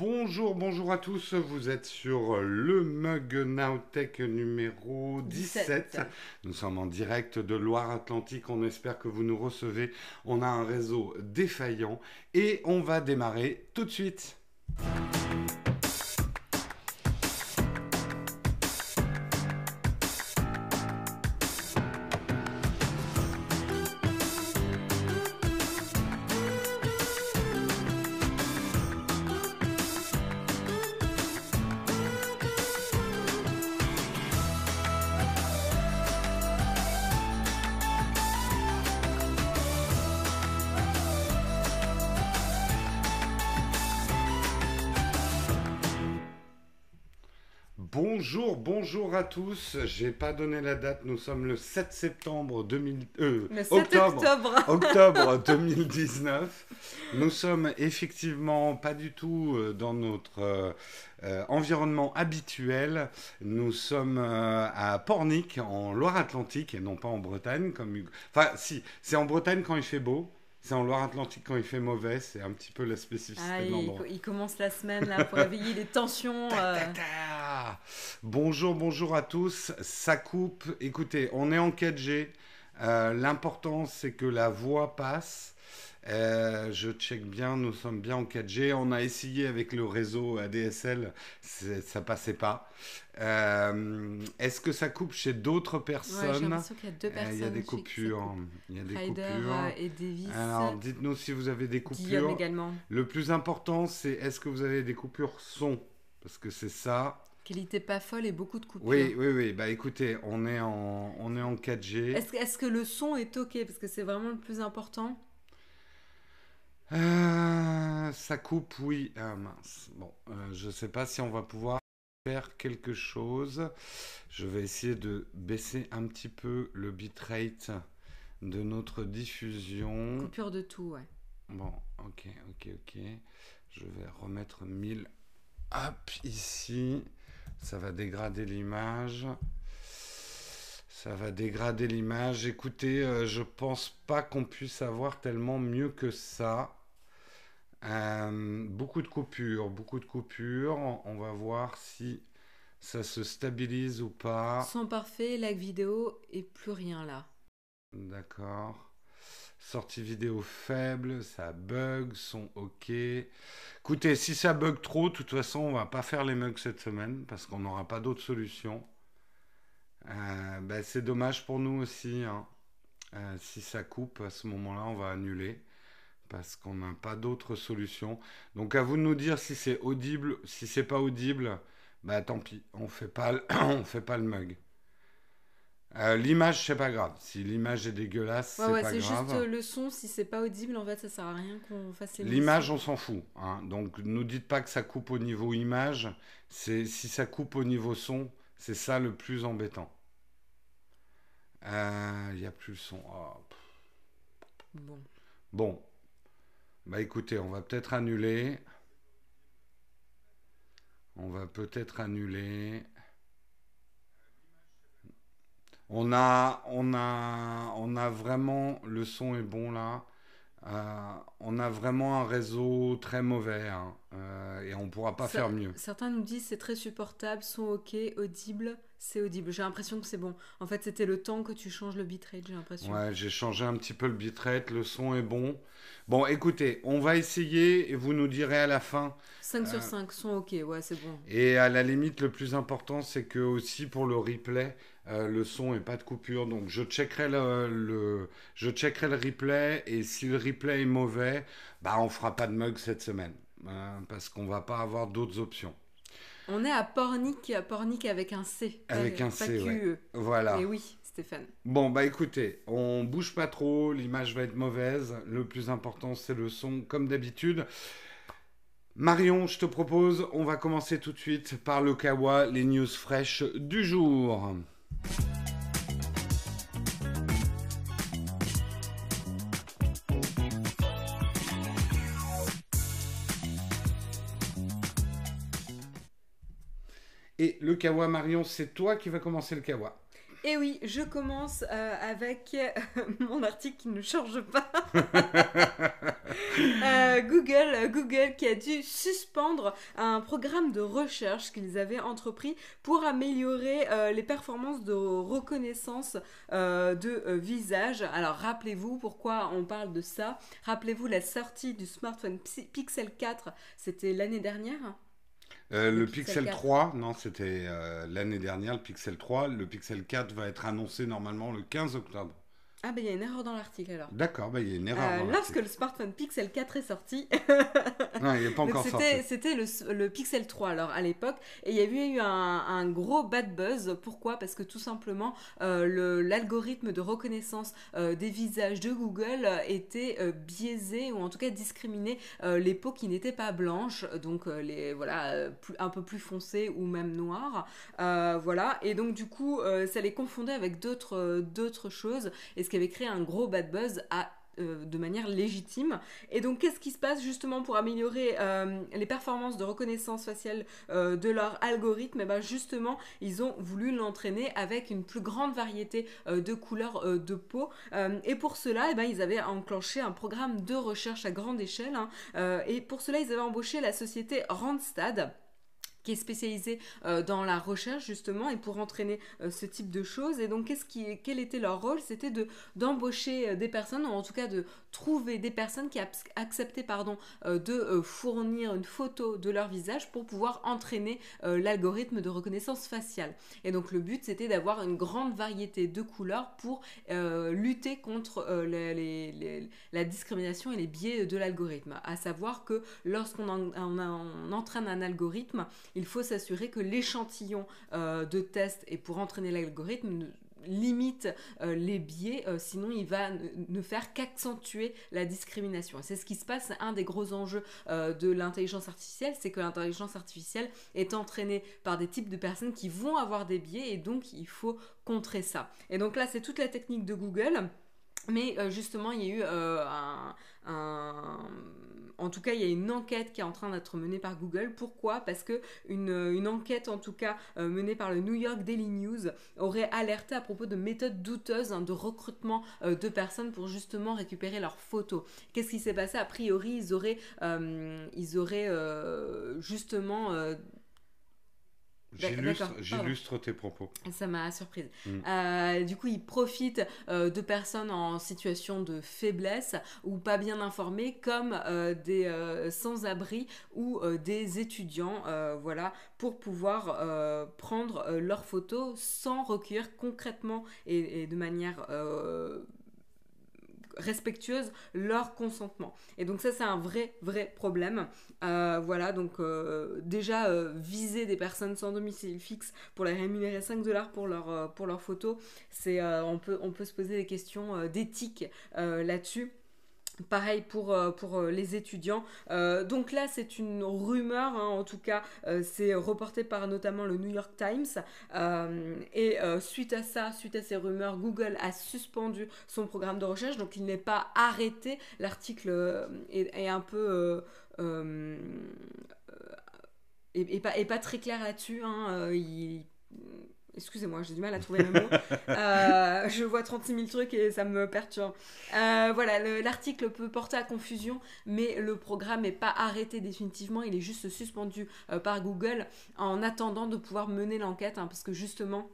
Bonjour, bonjour à tous, vous êtes sur le Mug Nowtech numéro 17. 17. Nous sommes en direct de Loire-Atlantique, on espère que vous nous recevez. On a un réseau défaillant et on va démarrer tout de suite. À tous. J'ai pas donné la date, nous sommes le 7 septembre 2000, euh, Le 7 octobre. octobre. octobre 2019. Nous sommes effectivement pas du tout euh, dans notre euh, euh, environnement habituel. Nous sommes euh, à Pornic, en Loire-Atlantique, et non pas en Bretagne. Comme... Enfin, si, c'est en Bretagne quand il fait beau. C'est en Loire-Atlantique quand il fait mauvais. C'est un petit peu la spécificité Ah, de l'endroit. il commence la semaine là pour réveiller les tensions. euh. Ta, ta, ta. Bonjour, bonjour à tous. Ça coupe. Écoutez, on est en 4G. Euh, L'important, c'est que la voix passe. Euh, je check bien, nous sommes bien en 4G. On a essayé avec le réseau ADSL, ça passait pas. Euh, Est-ce que ça coupe chez d'autres Ouais, j'ai personnes l'impression qu'il y a deux Euh, personnes. Il y a des coupures. Il y a des Ryder coupures. euh, et Davis. Alors, dites-nous si vous avez des Guillaume coupures. également. Le plus important, c'est est-ce que vous avez des coupures son? Parce que c'est ça. Qualité pas folle et beaucoup de coupures. Oui, oui, oui. Bah écoutez, on est en, on est en 4G. Est-ce est-ce que le son est ok? Parce que c'est vraiment le plus important. Euh, ça coupe, oui. Ah mince. Bon, euh, je sais pas si on va pouvoir faire quelque chose. Je vais essayer de baisser un petit peu le bitrate de notre diffusion. Coupure de tout, ouais. Bon, ok, ok, ok. Je vais remettre 1000 hop ici. Ça va dégrader l'image. Ça va dégrader l'image. Écoutez, euh, je pense pas qu'on puisse avoir tellement mieux que ça. Euh, beaucoup de coupures, beaucoup de coupures. On va voir si ça se stabilise ou pas. Son parfait, lag vidéo et plus rien là. D'accord. Sortie vidéo faible, ça bug, son ok. Écoutez, si ça bug trop, de toute façon, on va pas faire les mugs cette semaine parce qu'on n'aura pas d'autre solution. Euh, ben, c'est dommage pour nous aussi. hein. Euh, si ça coupe, à ce moment-là, on va annuler parce qu'on n'a pas d'autre solution. Donc à vous de nous dire si c'est audible, si c'est pas audible, bah tant pis, on fait pas, on fait pas le mug. Euh, l'image, c'est pas grave. Si l'image est dégueulasse, Ouais, c'est ouais, pas c'est grave. juste euh, le son. Si c'est pas audible, en fait, ça sert à rien qu'on fasse L'image, on s'en fout. hein. Donc, nous dites pas que ça coupe au niveau image. C'est si ça coupe au niveau son, c'est ça le plus embêtant. Il n'y a plus le son. Oh, pff. Bon. Bon, bah écoutez, on va peut-être annuler. On va peut-être annuler. On a, on a, on a vraiment, le son est bon là. Euh, on a vraiment un réseau très mauvais hein. Euh, et on pourra pas Ça- faire mieux. Certains nous disent c'est très supportable, son ok, audible, c'est audible. J'ai l'impression que c'est bon. En fait, c'était le temps que tu changes le bitrate, j'ai l'impression. Ouais, j'ai changé un petit peu le bitrate, le son est bon. Bon, écoutez, on va essayer et vous nous direz à la fin 5 Euh, sur 5, son ok, ouais, c'est bon. Et à la limite, le plus important, c'est que aussi pour le replay, euh, le son et pas de coupure. Donc je checkerai le, le- je checkerai le replay et si le replay est mauvais, bah on fera pas de mug cette semaine hein, parce qu'on va pas avoir d'autres options. On est à Pornic, à Pornic avec un C. pas- Avec un pas C, ouais. QE. Voilà. Et oui, Stéphane. Bon bah écoutez, on bouge pas trop, l'image va être mauvaise. Le plus important, c'est le son, comme d'habitude. Marion, je te propose, on va commencer tout de suite par le Kawa, les news fraîches du jour. Et le Kawa, Marion, c'est toi qui vas commencer le Kawa. Et oui, je commence euh, avec euh, mon article qui ne change pas. Euh, Google, Google qui a dû suspendre un programme de recherche qu'ils avaient entrepris pour améliorer les performances de reconnaissance de visage. Alors rappelez-vous pourquoi on parle de ça. Rappelez-vous la sortie du smartphone Pixel 4, c'était l'année dernière? Euh, le, Pixel, 3, non, c'était euh, l'année dernière, le Pixel 3. Le Pixel 4 va être annoncé normalement le 15 octobre. Ah, ben il y a une erreur dans l'article alors. D'accord, ben il y a une erreur. Euh, lorsque le smartphone Pixel 4 est sorti. non, il n'est pas encore sorti. C'était le, le, Pixel 3 alors à l'époque. Et il y avait eu un, un, gros bad buzz. Pourquoi? Parce que tout simplement, euh, l'algorithme de reconnaissance euh, des visages de Google était euh, biaisé ou en tout cas discriminé les peaux qui n'étaient pas blanches. Donc les voilà, plus, un peu plus foncées ou même noires. voilà. Et donc du coup, ça les confondait avec d'autres choses. Et ce qui avait créé un gros bad buzz euh, de manière légitime. Et donc, qu'est-ce qui se passe justement pour améliorer euh, les performances de reconnaissance faciale euh, de leur algorithme? Et eh bien justement, ils ont voulu l'entraîner avec une plus grande variété de couleurs de peau. et pour cela, et eh ben, ils avaient enclenché un programme de recherche à grande échelle. Hein. et pour cela, ils avaient embauché la société Randstad qui est spécialisé euh, dans la recherche justement et pour entraîner euh, ce type de choses. Et donc, quel était leur rôle? C'était de d'embaucher euh, des personnes, ou en tout cas de trouver des personnes qui acceptaient pardon, de fournir une photo de leur visage pour pouvoir entraîner l'algorithme de reconnaissance faciale. Et donc, le but, c'était d'avoir une grande variété de couleurs pour lutter contre la discrimination et les biais de l'algorithme. À savoir que lorsqu'on entraîne un algorithme, il faut s'assurer que l'échantillon euh, de test et pour entraîner l'algorithme limite euh, les biais, euh, sinon il va ne faire qu'accentuer la discrimination. C'est ce qui se passe, un des gros enjeux de l'intelligence artificielle, c'est que l'intelligence artificielle est entraînée par des types de personnes qui vont avoir des biais et donc il faut contrer ça. Et donc là, c'est toute la technique de Google. Mais justement, il y a eu un, en tout cas, il y a une enquête qui est en train d'être menée par Google. Pourquoi? Parce que une, enquête, en tout cas euh, menée par le New York Daily News, aurait alerté à propos de méthodes douteuses hein, de recrutement euh, de personnes pour justement récupérer leurs photos. Qu'est-ce qui s'est passé? A priori, ils auraient, euh, ils auraient justement J'illustre tes propos. Ça m'a surprise. Mm. Euh, du coup, ils profitent euh, de personnes en situation de faiblesse ou pas bien informées, comme euh, des sans-abri ou des étudiants, voilà, pour pouvoir prendre leurs photos sans recueillir concrètement et, et de manière respectueuse leur consentement. Et donc ça c'est un vrai vrai problème. Euh, voilà donc euh, déjà euh, viser des personnes sans domicile fixe pour les rémunérer 5 dollars pour leur pour c'est on peut on peut se poser des questions d'éthique là-dessus. Pareil pour, euh, pour euh, les étudiants. Euh, donc là, c'est une rumeur, hein, en tout cas, c'est reporté par notamment le New York Times. et suite à ça, suite à ces rumeurs, Google a suspendu son programme de recherche, donc il n'est pas arrêté. L'article est, un peu... et, pas, pas, très clair là-dessus. Hein, il Excusez-moi, j'ai du mal à trouver le mot. Euh, je vois 36 000 trucs et ça me perturbe. Euh, voilà, l'article peut porter à confusion, mais le programme n'est pas arrêté définitivement. Il est juste suspendu euh, par Google en attendant de pouvoir mener l'enquête, hein, parce que justement,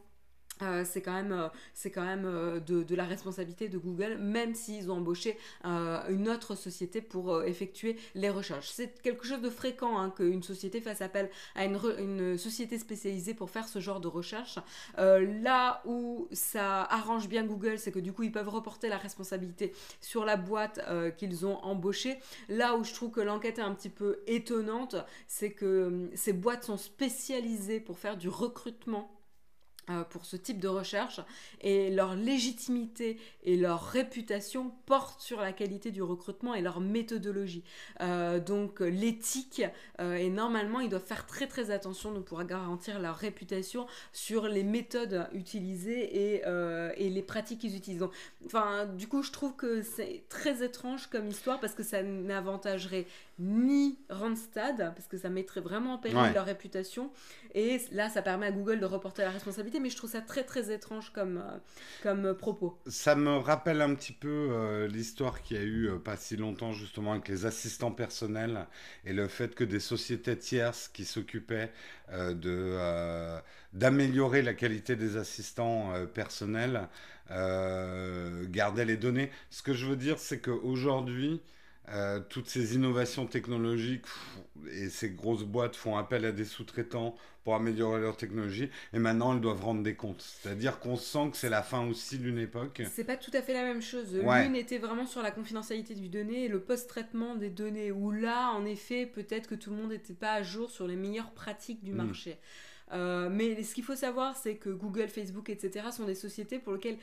euh, c'est quand même, euh, euh, de, la responsabilité de Google, même s'ils ont embauché une autre société pour effectuer les recherches. C'est quelque chose de fréquent hein, qu'une société fasse appel à une, une, société spécialisée pour faire ce genre de recherche. là où ça arrange bien Google, c'est que du coup ils peuvent reporter la responsabilité sur la boîte qu'ils ont embauchée. Là où je trouve que l'enquête est un petit peu étonnante, c'est que ces boîtes sont spécialisées pour faire du recrutement pour ce type de recherche et leur légitimité et leur réputation portent sur la qualité du recrutement et leur méthodologie. Euh, donc l'éthique euh, et normalement ils doivent faire très très attention de pouvoir garantir leur réputation sur les méthodes utilisées et, les pratiques qu'ils utilisent. enfin du coup je trouve que c'est très étrange comme histoire parce que ça n'avantagerait ni Randstad, parce que ça mettrait vraiment en péril leur réputation. Et là, ça permet à Google de reporter la responsabilité, mais je trouve ça très très étrange comme, euh, comme propos. Ça me rappelle un petit peu euh, l'histoire qu'il y a eu euh, pas si longtemps justement avec les assistants personnels et le fait que des sociétés tierces qui s'occupaient de d'améliorer la qualité des assistants personnels gardaient les données. Ce que je veux dire, c'est qu'aujourd'hui, euh, toutes ces innovations technologiques et ces grosses boîtes font appel à des sous-traitants pour améliorer leur technologie et maintenant elles doivent rendre des comptes. C'est-à-dire qu'on sent que c'est la fin aussi d'une époque. C'est pas tout à fait la même chose. L'une était vraiment sur la confidentialité du données et le post-traitement des données où là en effet peut-être que tout le monde n'était pas à jour sur les meilleures pratiques du mm. marché. Euh, mais ce qu'il faut savoir, c'est que Google, Facebook, etc. sont des sociétés pour lesquelles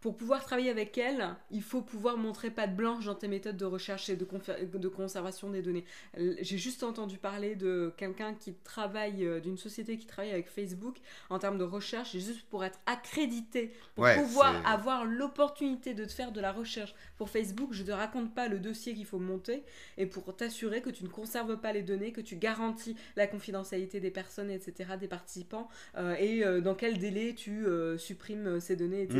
pour pouvoir travailler avec elle, il faut pouvoir montrer pas de blanche dans tes méthodes de recherche et de, de conservation des données. J'ai juste entendu parler de quelqu'un qui travaille, euh, d'une société qui travaille avec Facebook en termes de recherche, juste pour être accrédité, pour pouvoir avoir l'opportunité de te faire de la recherche pour Facebook, je te raconte pas le dossier qu'il faut monter, et pour t'assurer que tu ne conserves pas les données, que tu garantis la confidentialité des personnes, etc., des participants, euh, et euh, dans quel délai tu supprimes ces données, etc.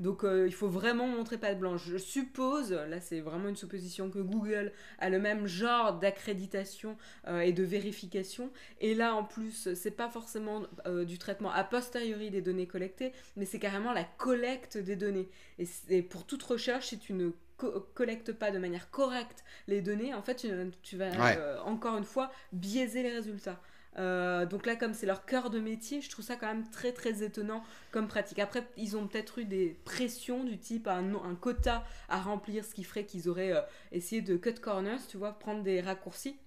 Donc euh, il faut vraiment montrer pas de blanche. Je suppose, là c'est vraiment une supposition, que Google a le même genre d'accréditation euh, et de vérification. Et là en plus, c'est pas forcément euh, du traitement a posteriori des données collectées, mais c'est carrément la collecte des données. Et, pour toute recherche, si tu ne collectes pas de manière correcte les données, en fait, tu, vas encore une fois biaiser les résultats. Euh, donc là, comme c'est leur cœur de métier, je trouve ça quand même très très étonnant comme pratique. Après, ils ont peut-être eu des pressions du type un, un, quota à remplir, ce qui ferait qu'ils auraient euh, essayé de cut corners, tu vois, prendre des raccourcis.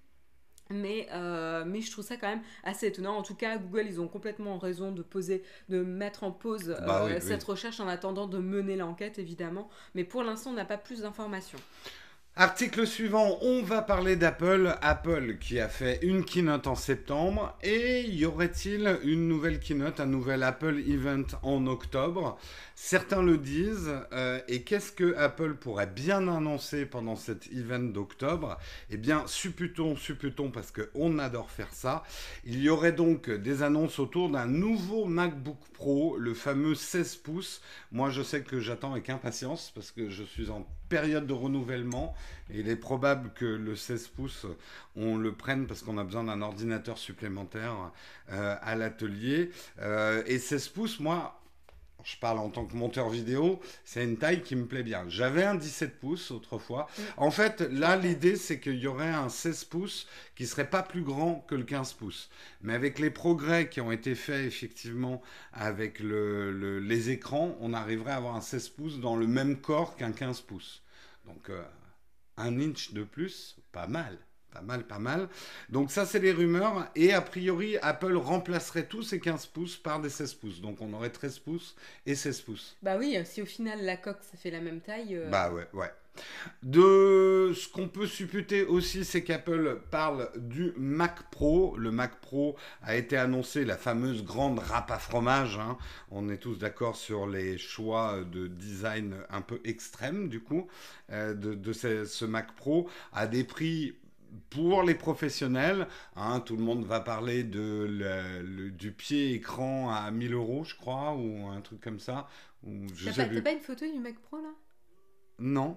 Mais, euh, mais je trouve ça quand même assez étonnant. En tout cas, Google, ils ont complètement raison de poser, de mettre en pause bah cette recherche en attendant de mener l'enquête, évidemment. Mais pour l'instant, on n'a pas plus d'informations. Article suivant, on va parler d'Apple. Apple qui a fait une keynote en septembre. Et y aurait-il une nouvelle keynote, un nouvel Apple Event en octobre? Certains le disent. Euh, et qu'est-ce que Apple pourrait bien annoncer pendant cet event d'octobre? Eh bien, supputons, supputons, parce qu'on adore faire ça. Il y aurait donc des annonces autour d'un nouveau MacBook Pro, le fameux 16 pouces. Moi, je sais que j'attends avec impatience parce que je suis en période de renouvellement. Et il est probable que le 16 pouces, on le prenne parce qu'on a besoin d'un ordinateur supplémentaire euh, à l'atelier. Euh, et 16 pouces, moi, je parle en tant que monteur vidéo, c'est une taille qui me plaît bien. J'avais un 17 pouces autrefois. En fait, là, l'idée, c'est qu'il y aurait un 16 pouces qui serait pas plus grand que le 15 pouces. Mais avec les progrès qui ont été faits, effectivement, avec les écrans, on arriverait à avoir un 16 pouces dans le même corps qu'un 15 pouces. Donc, euh, un inch de plus, pas mal. Pas mal, pas mal. Donc ça, c'est les rumeurs. Et a priori, Apple remplacerait tous ces 15 pouces par des 16 pouces. Donc on aurait 13 pouces et 16 pouces. Bah oui, si au final la coque, ça fait la même taille. Euh, bah ouais, ouais. De ce qu'on peut supputer aussi, c'est qu'Apple parle du Mac Pro. Le Mac Pro a été annoncé, la fameuse grande râpe à fromage. Hein. On est tous d'accord sur les choix de design un peu extrêmes, du coup, euh, de, ce, Mac Pro à des prix pour les professionnels, hein, tout le monde va parler de du pied écran à 1000 euros, je crois, ou un truc comme ça. T'as pas, pas, une photo du Mac Pro là? Non.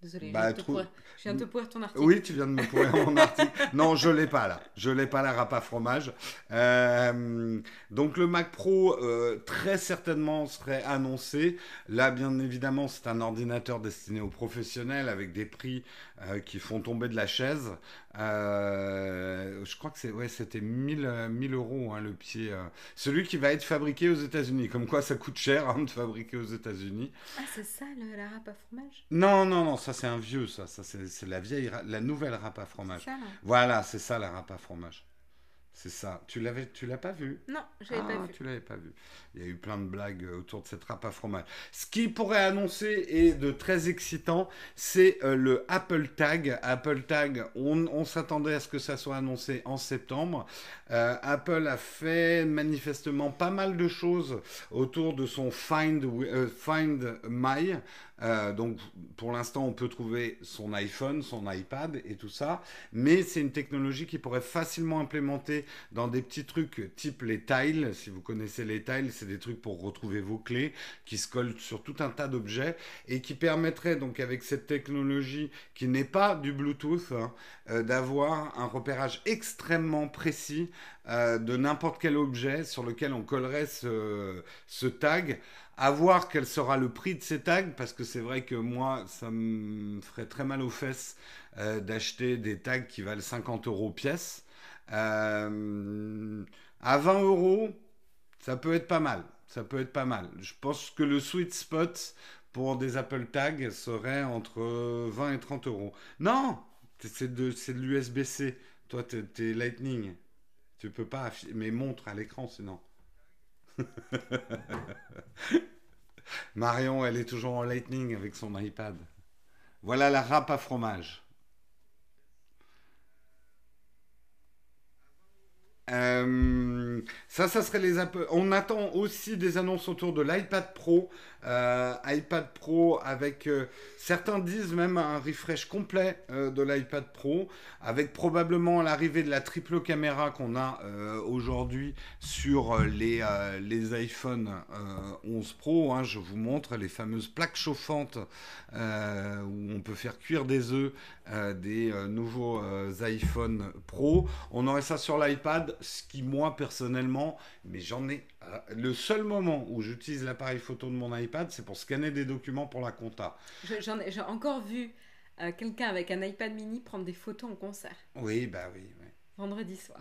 Désolé, bah, je, viens de te pourrir ton article. Oui, tu viens de me pourrir mon article. Non, je l'ai pas là. Je l'ai pas la à fromage. Euh, donc le Mac Pro euh, très certainement serait annoncé. Là, bien évidemment, c'est un ordinateur destiné aux professionnels avec des prix euh, qui font tomber de la chaise. je crois que c'est ouais, c'était 1000, 1000 euros hein, le pied. celui qui va être fabriqué aux États-Unis. Comme quoi, ça coûte cher hein, de fabriquer aux États-Unis. Ah, c'est ça la râpe à fromage? Non, non, non ça c'est un vieux, ça. ça c'est la vieille, la nouvelle râpe à fromage. voilà, c'est ça la râpe à fromage. C'est ça. Tu l'avais, tu l'as pas vu? Non, je l'avais pas ah, vu. Tu l'avais pas vu. Il y a eu plein de blagues autour de cette râpe à fromage. Ce qui pourrait annoncer et de très excitant, c'est euh, le Apple Tag. Apple Tag, on, s'attendait à ce que ça soit annoncé en septembre. Euh, Apple a fait manifestement pas mal de choses autour de son Find, euh, Find My. Euh, donc pour l'instant, on peut trouver son iPhone, son iPad et tout ça, mais c'est une technologie qui pourrait facilement implémenter dans des petits trucs type les tiles. Si vous connaissez les tiles, c'est des trucs pour retrouver vos clés qui se collent sur tout un tas d'objets et qui permettrait donc avec cette technologie qui n'est pas du Bluetooth hein, euh, d'avoir un repérage extrêmement précis euh, de n'importe quel objet sur lequel on collerait ce tag à voir quel sera le prix de ces tags, parce que c'est vrai que moi, ça me ferait très mal aux fesses euh, d'acheter des tags qui valent 50 euros pièce. Euh, à 20 euros, ça peut être pas mal. Ça peut être pas mal. Je pense que le sweet spot pour des Apple Tags serait entre 20 et 30 euros. Non, c'est de, de l'USB-C. Toi, t'es es Lightning. Tu peux pas, mais montre à l'écran sinon. Marion, elle est toujours en Lightning avec son iPad. Voilà la râpe à fromage. Euh, ça, ça serait les On attend aussi des annonces autour de l'iPad Pro. Euh, iPad Pro avec euh, certains disent même un refresh complet de l'iPad Pro, avec probablement l'arrivée de la triple caméra qu'on a aujourd'hui sur les, les iPhone 11 Pro. Hein. je vous montre les fameuses plaques chauffantes où on peut faire cuire des œufs des nouveaux iPhone Pro. On aurait ça sur l'iPad ce qui moi personnellement, mais j'en ai euh, le seul moment où j'utilise l'appareil photo de mon iPad, c'est pour scanner des documents pour la compta. J'en ai, j'ai encore vu euh, quelqu'un avec un iPad mini prendre des photos en concert. Oui, bah oui. Vendredi soir.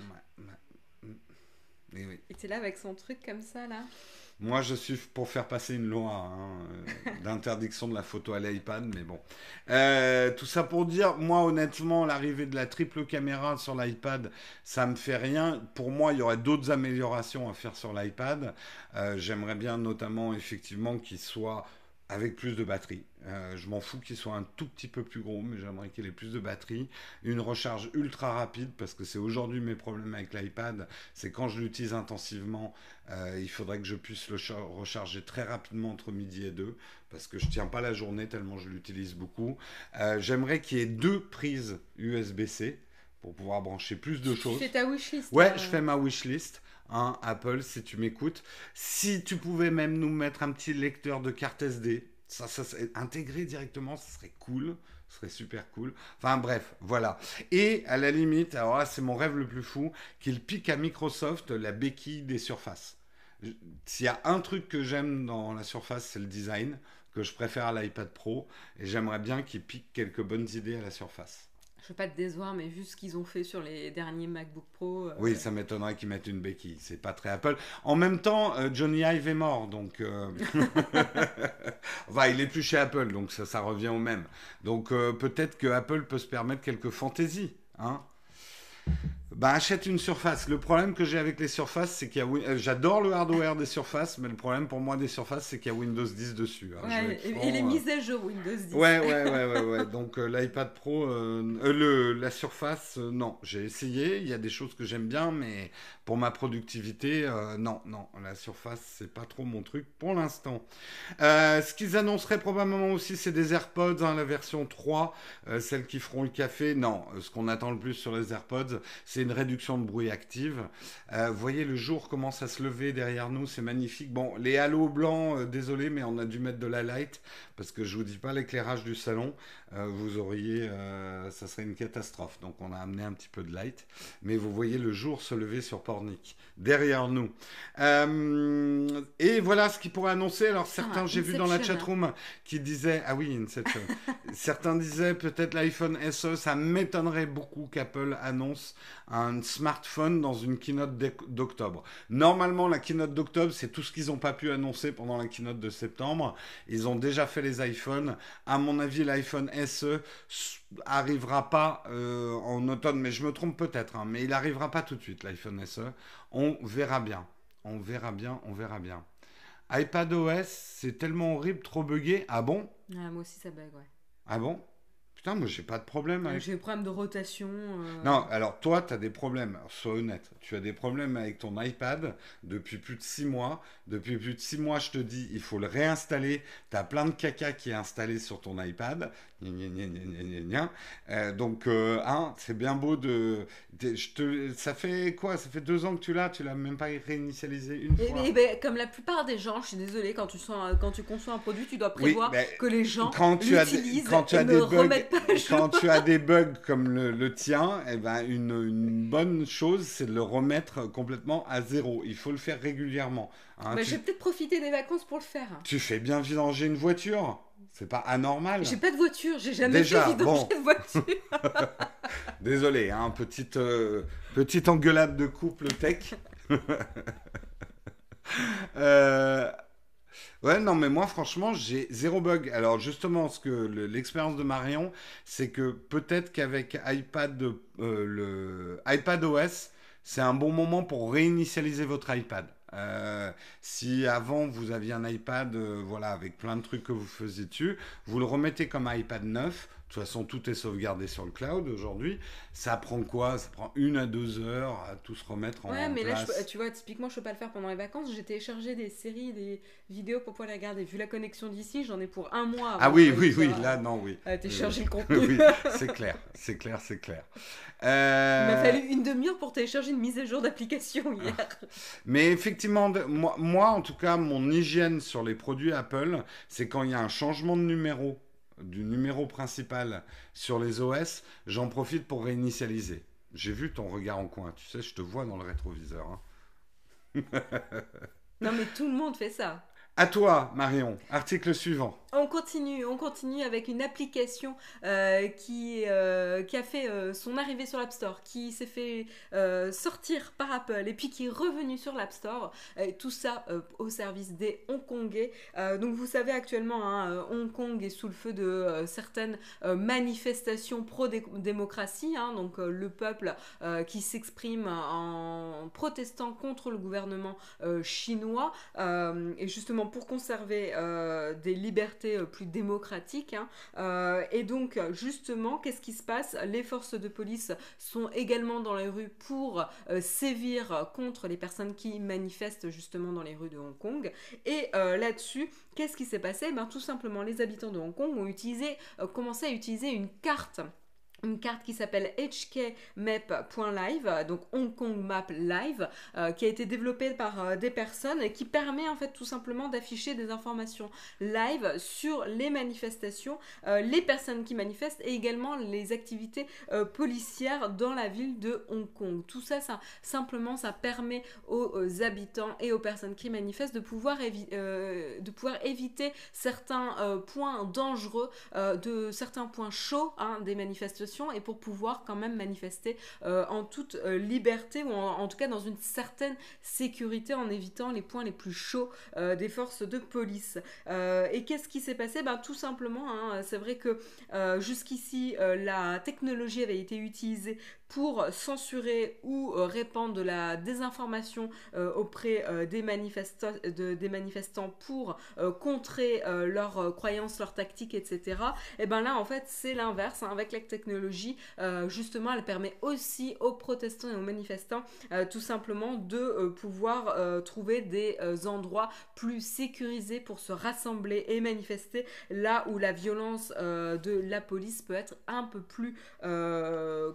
Mm. oui. Et là avec son truc comme ça là? Moi, je suis pour faire passer une loi hein, euh, d'interdiction de la photo à l'iPad, mais bon. Euh, tout ça pour dire, moi, honnêtement, l'arrivée de la triple caméra sur l'iPad, ça me fait rien. Pour moi, il y aurait d'autres améliorations à faire sur l'iPad. Euh, j'aimerais bien, notamment, effectivement, qu'il soit avec plus de batterie. Euh, je m'en fous qu'il soit un tout petit peu plus gros, mais j'aimerais qu'il ait plus de batterie. Une recharge ultra rapide, parce que c'est aujourd'hui mes problèmes avec l'iPad. C'est quand je l'utilise intensivement, euh, il faudrait que je puisse le recharger très rapidement entre midi et deux, parce que je tiens pas la journée tellement je l'utilise beaucoup. Euh, j'aimerais qu'il y ait deux prises USB-C pour pouvoir brancher plus de choses. Tu fais ta wishlist Ouais, je fais ma wishlist. Hein, Apple, si tu m'écoutes. Si tu pouvais même nous mettre un petit lecteur de carte SD, ça, ça intégré directement, ça serait cool. Ce serait super cool. Enfin bref, voilà. Et à la limite, alors là, c'est mon rêve le plus fou, qu'il pique à Microsoft la béquille des surfaces. S'il y a un truc que j'aime dans la surface, c'est le design, que je préfère à l'iPad Pro, et j'aimerais bien qu'il pique quelques bonnes idées à la surface je veux pas te décevoir, mais vu ce qu'ils ont fait sur les derniers MacBook Pro. Euh, oui, ça m'étonnerait qu'ils mettent une béquille. C'est pas très Apple. En même temps, euh, Johnny Ive est mort, donc. Euh, enfin, il est plus chez Apple, donc ça, ça revient au même. Donc peut-être que Apple peut se permettre quelques fantaisies, hein. Bah, achète une surface. Le problème que j'ai avec les surfaces, c'est qu'il y a. Euh, j'adore le hardware des surfaces, mais le problème pour moi des surfaces, c'est qu'il y a Windows 10 dessus. Hein. et, les euh. mises à jour Windows 10. Ouais, ouais, ouais, ouais. ouais. Donc euh, l'iPad Pro, le, la surface, non. J'ai essayé. Il y a des choses que j'aime bien, mais pour ma productivité, non, non. La surface, c'est pas trop mon truc pour l'instant. ce qu'ils annonceraient probablement aussi, c'est des AirPods, hein, la version 3, celles qui feront le café. Non, ce qu'on attend le plus sur les AirPods, c'est une réduction de bruit active. Euh, vous voyez, le jour commence à se lever derrière nous, c'est magnifique. Bon, les halos blancs, euh, désolé, mais on a dû mettre de la light parce que je vous dis pas l'éclairage du salon, euh, vous auriez, ça serait une catastrophe. Donc on a amené un petit peu de light, mais vous voyez le jour se lever sur Pornic derrière nous. et voilà ce qui pourrait annoncer. Alors certains, j'ai vu dans la chatroom qui disaient, ah oui, Inception. certains disaient peut-être l'iPhone SE, ça m'étonnerait beaucoup qu'Apple annonce un smartphone dans une keynote d'octobre. Normalement, la keynote d'octobre, c'est tout ce qu'ils n'ont pas pu annoncer pendant la keynote de septembre. Ils ont déjà fait les iPhones. À mon avis, l'iPhone SE arrivera pas euh, en automne, mais je me trompe peut-être, hein, mais il arrivera pas tout de suite, l'iPhone SE. On verra bien. On verra bien, on verra bien. iPadOS, c'est tellement horrible, trop buggé. Ah bon? Ah, Moi aussi, ça bug, ouais. Ah bon? Putain, moi j'ai pas de problème avec. J'ai des problèmes de rotation. euh, Non, alors toi, tu as des problèmes. Alors, sois honnête. Tu as des problèmes avec ton iPad depuis plus de six mois. Depuis plus de six mois, je te dis, il faut le réinstaller. Tu as plein de caca qui est installé sur ton iPad. Gna, gna, gna, donc, hein, c'est bien beau de. de- je te, ça fait quoi? Ça fait deux ans que tu l'as? Tu l'as même pas réinitialisé une Et, fois? et ben, comme la plupart des gens, je suis désolée, quand tu, sois- quand tu conçois un produit, tu dois Oui, prévoir que les gens quand tu as des, l'utilisent quand tu et as des bugs, quand tu as des bugs comme le, le tien, eh ben une, une bonne chose, c'est de le remettre complètement à zéro. Il faut le faire régulièrement. hein. Bah, tu, Je vais peut-être profiter des vacances pour le faire. tu fais bien vidanger une voiture, c'est pas anormal. J'ai pas de voiture, j'ai jamais Déjà, bon. de voiture. Désolé, hein, petite euh, petite engueulade de couple tech. Euh, Ouais, non, mais moi, franchement, j'ai zéro bug. Alors, justement, ce que le- l'expérience de Marion, c'est que peut-être qu'avec iPad, euh, le iPad OS, c'est un bon moment pour réinitialiser votre iPad. Euh, si avant vous aviez un iPad, euh, voilà, avec plein de trucs que vous faisiez dessus, vous le remettez comme iPad 9. De toute façon, tout est sauvegardé sur le cloud aujourd'hui. Ça prend quoi? Ça prend une à deux heures à tout se remettre en Ouais, mais là, je place. tu vois, typiquement, je peux pas le faire pendant les vacances. J'ai téléchargé des séries, des vidéos pour pouvoir les regarder. Vu la connexion d'ici, j'en ai pour un mois. Ah oui, oui, oui, à- là, non, oui. à télécharger Euh, le contenu. oui, c'est clair, c'est clair, c'est clair. Il Euh, m'a fallu une demi-heure pour télécharger une mise à jour d'application hier. Mais effectivement, moi, moi, en tout cas, mon hygiène sur les produits Apple, c'est quand il y a un changement de numéro, du numéro principal sur les OS, j'en profite pour réinitialiser. J'ai vu ton regard en coin, tu sais, je te vois dans le rétroviseur. hein. non, mais tout le monde fait ça. À toi, Marion, article suivant. On continue, on continue avec une application euh, qui, euh, qui a fait euh, son arrivée sur l'App Store, qui s'est fait sortir par Apple et puis qui est revenu sur l'App Store. Tout ça au service des Hongkongais. Donc vous savez actuellement, hein, Hong Kong est sous le feu de certaines manifestations pro-démocratie. hein, donc le peuple qui s'exprime en protestant contre le gouvernement chinois. Et justement pour conserver des libertés euh, plus démocratiques. hein. Euh, et donc, justement, qu'est-ce qui se passe? Les forces de police sont également dans les rues pour euh, sévir contre les personnes qui manifestent justement dans les rues de Hong Kong. Et là-dessus, qu'est-ce qui s'est passé? Ben, Tout simplement, les habitants de Hong Kong ont utilisé, commencé à utiliser une carte une carte qui s'appelle hkmap.live, donc Hong Kong Map Live, euh, qui a été développée par euh, des personnes et qui permet en fait tout simplement d'afficher des informations live sur les manifestations, euh, les personnes qui manifestent et également les activités policières dans la ville de Hong Kong. Tout ça, ça simplement, ça permet aux, habitants et aux personnes qui manifestent de pouvoir, éviter certains points dangereux, de certains points chauds hein, des manifestations et pour pouvoir quand même manifester euh, en toute euh, liberté ou en, tout cas dans une certaine sécurité en évitant les points les plus chauds euh, des forces de police. Et qu'est-ce qui s'est passé? Ben, Tout simplement, hein, c'est vrai que jusqu'ici, la technologie avait été utilisée pour censurer ou euh, répandre de la désinformation euh, auprès euh, des, manifestants, de, des manifestants pour contrer leurs croyances, leurs tactiques, etc. Et ben là, en fait, c'est l'inverse. hein. Avec la technologie, justement, elle permet aussi aux protestants et aux manifestants tout simplement de pouvoir trouver des endroits plus sécurisés pour se rassembler et manifester là où la violence de la police peut être un peu plus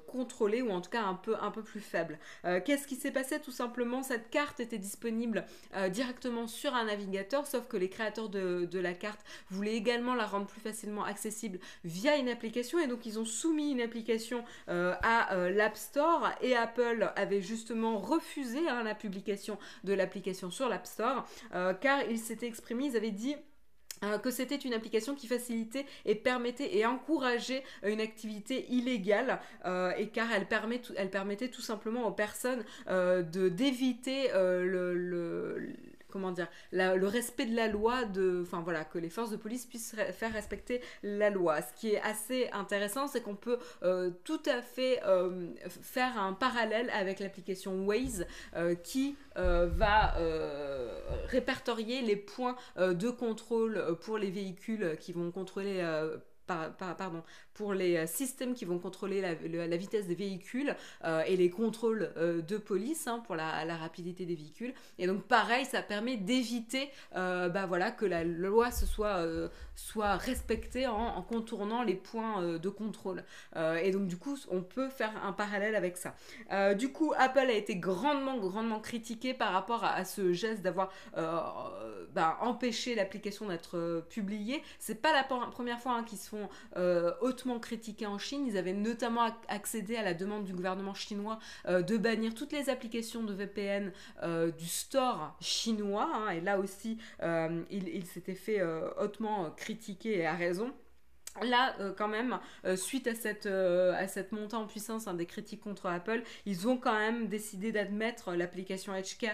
contrôlée ou en tout cas un peu, plus faible. Euh, Qu'est-ce qui s'est passé Tout simplement, cette carte était disponible euh, directement sur un navigateur, sauf que les créateurs de, la carte voulaient également la rendre plus facilement accessible via une application et donc ils ont soumis une application euh, à l'App Store et Apple avait justement refusé hein, la publication de l'application sur l'App Store car ils s'étaient exprimés, ils avaient dit que c'était une application qui facilitait et permettait et encourageait euh, une activité illégale euh, et car elle, permet elle permettait tout simplement aux personnes euh, de d'éviter euh, le- comment dire le respect de la loi de enfin voilà que les forces de police puissent re- faire respecter la loi. Ce qui est assez intéressant c'est qu'on peut euh, tout à fait euh, faire un parallèle avec l'application Waze euh, qui va répertorier les points de contrôle pour les véhicules qui vont contrôler par- par- pardon, pour les systèmes qui vont contrôler la, vitesse des véhicules et les contrôles de police hein, pour la, rapidité des véhicules. Et donc pareil, ça permet d'éviter bah, voilà, que la loi se soit, soit respectée en, contournant les points de contrôle. et donc du coup, on peut faire un parallèle avec ça. du coup, Apple a été grandement, grandement critiqué par rapport à, ce geste d'avoir bah, empêché l'application d'être publiée. C'est pas la première fois hein, qu'ils se font euh, hautement critiqués en Chine. Ils avaient notamment accédé à la demande du gouvernement chinois euh, de bannir toutes les applications de VPN euh, du store chinois. Hein. et là aussi, il, il s'était fait hautement critiquer et à raison. Là, euh, quand même, euh, suite à cette, euh, à cette montée en puissance hein, des critiques contre Apple, ils ont quand même décidé d'admettre l'application HK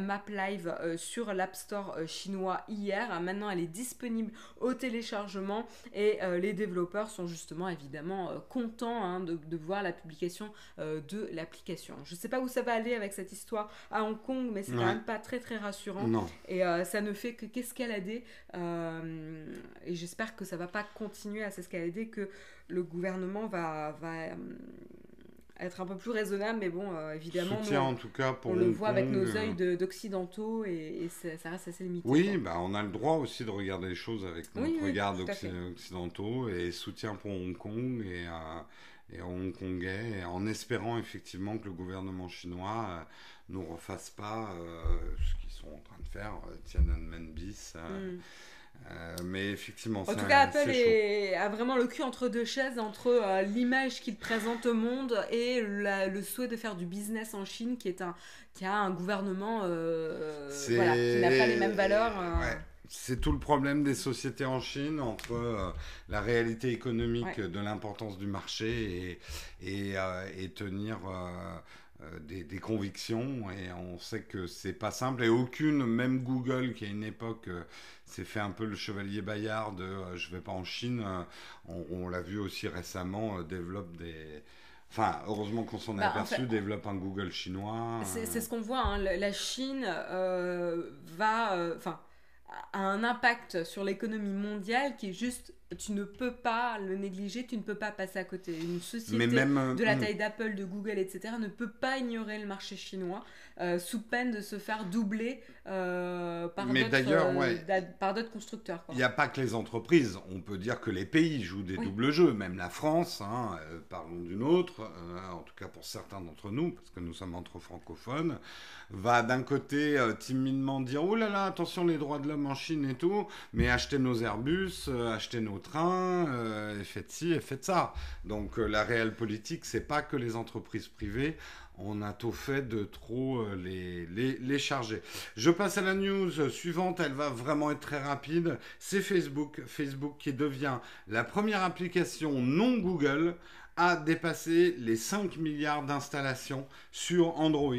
Map Live sur l'App Store chinois hier. maintenant, elle est disponible au téléchargement et les développeurs sont justement évidemment contents hein, de, de, voir la publication de l'application. Je ne sais pas où ça va aller avec cette histoire à Hong Kong, mais c'est quand même pas très très rassurant. Et ça ne fait que qu'escalader. et j'espère que ça va pas continuer continuer à s'escalader, que le gouvernement va, va euh, être un peu plus raisonnable, mais bon, euh, évidemment, en tout cas pour on le voit avec nos euh, yeux d'occidentaux et, ça reste assez limité. Oui, bah, on a le droit aussi de regarder les choses avec notre regard occidentaux et soutien pour Hong Kong et, et Hongkongais, en espérant effectivement que le gouvernement chinois ne nous refasse pas ce qu'ils sont en train de faire, Tiananmen bis. Mm. Euh, mais effectivement, en tout cas, Apple a vraiment le cul entre deux chaises entre euh, l'image qu'il présente au monde et le souhait de faire du business en Chine, qui est un qui a un gouvernement euh, voilà, qui n'a pas les mêmes valeurs. C'est tout le problème des sociétés en Chine entre la réalité économique de l'importance du marché et, et, et tenir des, convictions. Et on sait que c'est pas simple. Et aucune, même Google qui à une époque s'est fait un peu le chevalier Bayard de euh, je vais pas en Chine, on, l'a vu aussi récemment développe des Enfin, heureusement qu'on s'en est bah, aperçu, développe un Google chinois. C'est ce qu'on voit, hein, la Chine va, enfin, a un impact sur l'économie mondiale qui est juste tu ne peux pas le négliger, tu ne peux pas passer à côté. Une société euh, de la taille d'Apple, de Google, etc. ne peut pas ignorer le marché chinois euh, sous peine de se faire doubler euh, par d'autres constructeurs. Il n'y a pas que les entreprises, on peut dire que les pays jouent des doubles jeux, même la France, hein, parlons d'une autre, en tout cas pour certains d'entre nous, parce que nous sommes entre francophones, va d'un côté timidement dire, oh là là, attention les droits de l'homme en Chine et tout, mais acheter nos Airbus, acheter nos train, euh, faites ci, et faites ça. Donc euh, la réelle politique, c'est pas que les entreprises privées. On a tout fait de trop euh, les, les, les, charger. Je passe à la news suivante, elle va vraiment être très rapide. C'est Facebook. Facebook qui devient la première application non Google à dépasser les 5 milliards d'installations sur Android.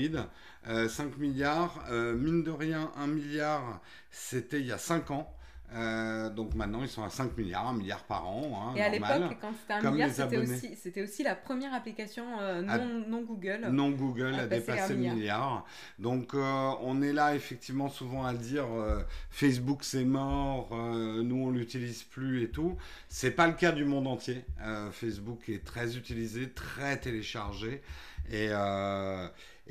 5 milliards, mine de rien, 1 milliard, c'était il y a 5 ans. Euh, donc maintenant, ils sont à 5 milliards, 1 milliard par an. Hein, et à l'époque, quand c'était 1 milliard, c'était aussi, aussi, la première application euh, non, non, Google. Non Google a dépassé le milliard. Donc euh, on est là effectivement souvent à dire Facebook c'est mort, nous on l'utilise plus et tout. C'est pas le cas du monde entier. Facebook est très utilisé, très téléchargé. Et,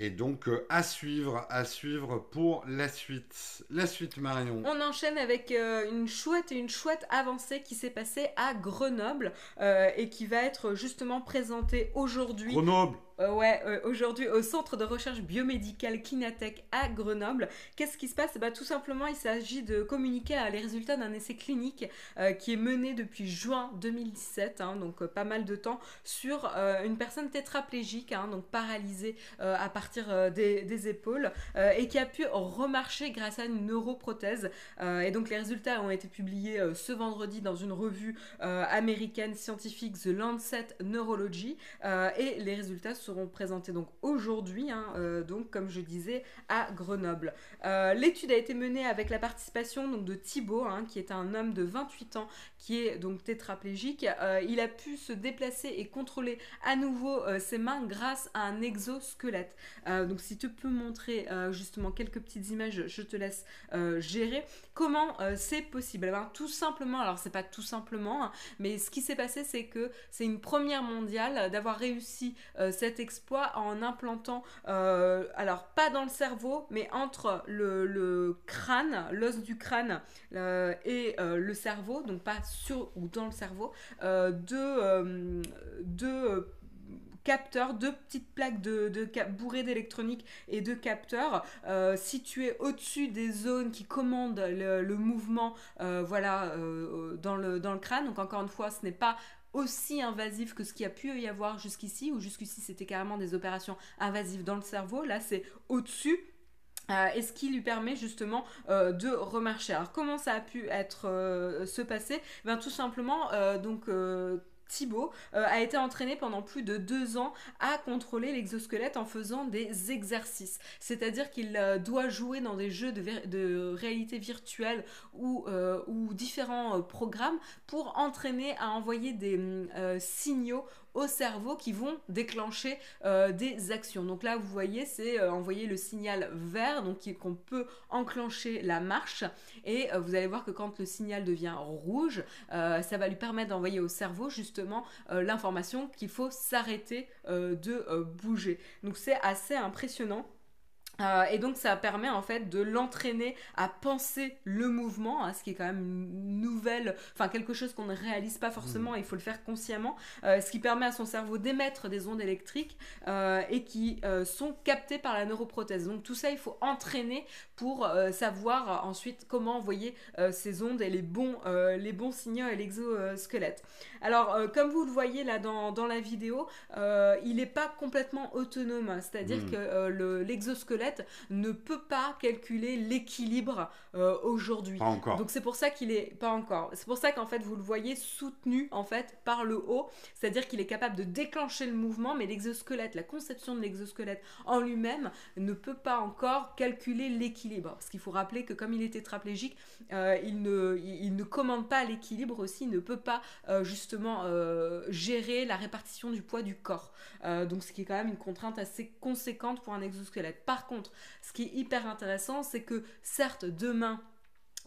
et donc euh, à suivre, à suivre pour la suite. La suite Marion. On enchaîne avec euh, une chouette et une chouette avancée qui s'est passée à Grenoble euh, et qui va être justement présentée aujourd'hui. Grenoble euh, ouais, euh, aujourd'hui au centre de recherche biomédicale Kinatech à Grenoble. Qu'est-ce qui se passe? Bah, Tout simplement, il s'agit de communiquer les résultats d'un essai clinique euh, qui est mené depuis juin 2017, hein, donc pas mal de temps, sur une personne tétraplégique, hein, donc paralysée à partir des, des, épaules, et qui a pu remarcher grâce à une neuroprothèse. et donc les résultats ont été publiés ce vendredi dans une revue américaine scientifique The Lancet Neurology, et les résultats sont seront présentées donc aujourd'hui, hein, donc comme je disais, à Grenoble. L'étude a été menée avec la participation donc, de Thibaut, hein, qui est un homme de 28 ans qui est donc tétraplégique. il a pu se déplacer et contrôler à nouveau ses mains grâce à un exosquelette. donc si tu peux montrer justement quelques petites images, je te laisse gérer. Comment c'est possible? Eh ben, Tout simplement, alors c'est pas tout simplement, hein, mais ce qui s'est passé, c'est que c'est une première mondiale d'avoir réussi euh, exploit en implantant, euh, alors pas dans le cerveau, mais entre le, crâne, l'os du crâne euh, et le cerveau, donc pas sur ou dans le cerveau, deux, deux capteurs, deux petites plaques de, de bourrées d'électronique et de capteurs euh, situés au-dessus des zones qui commandent le, mouvement euh, voilà, euh, dans, le, dans le crâne. Donc encore une fois, ce n'est pas aussi invasif que ce qu'il y a pu y avoir jusqu'ici, où jusqu'ici c'était carrément des opérations invasives dans le cerveau. Là, c'est au-dessus. et ce qui lui permet justement de remarcher. Alors comment ça a pu être se passer? Ben, Tout simplement, donc Thibaut euh, a été entraîné pendant plus de deux ans à contrôler l'exosquelette en faisant des exercices. C'est-à-dire qu'il euh, doit jouer dans des jeux de, réalité virtuelle ou, euh, ou différents programmes pour entraîner à envoyer des signaux au cerveau qui vont déclencher euh, des actions. Donc là, vous voyez, c'est euh, envoyer le signal vert, donc qu'on peut enclencher la marche. Et euh, vous allez voir que quand le signal devient rouge, ça va lui permettre d'envoyer au cerveau justement l'information qu'il faut s'arrêter de bouger. Donc c'est assez impressionnant. Euh, et donc ça permet en fait de l'entraîner à penser le mouvement, hein, ce qui est quand même une nouvelle, enfin quelque chose qu'on ne réalise pas forcément, mmh. il faut le faire consciemment, euh, ce qui permet à son cerveau d'émettre des ondes électriques euh, et qui sont captées par la neuroprothèse. Donc tout ça, il faut entraîner pour savoir ensuite comment envoyer ces ondes et les bons, les bons signaux à l'exosquelette. Alors comme vous le voyez là dans, dans la vidéo, il n'est pas complètement autonome, c'est-à-dire mmh. que l'exosquelette ne peut pas calculer l'équilibre euh, aujourd'hui. Pas encore. Donc c'est pour ça qu'il est pas encore. C'est pour ça qu'en fait vous le voyez soutenu en fait par le haut, c'est-à-dire qu'il est capable de déclencher le mouvement, mais l'exosquelette, la conception de l'exosquelette en lui-même ne peut pas encore calculer l'équilibre. Parce qu'il faut rappeler que comme il est tétraplégique, euh, il, ne, il, ne commande pas l'équilibre aussi, il ne peut pas euh, justement gérer la répartition du poids du corps. donc ce qui est quand même une contrainte assez conséquente pour un exosquelette. Par contre ce qui est hyper intéressant, c'est que certes, demain,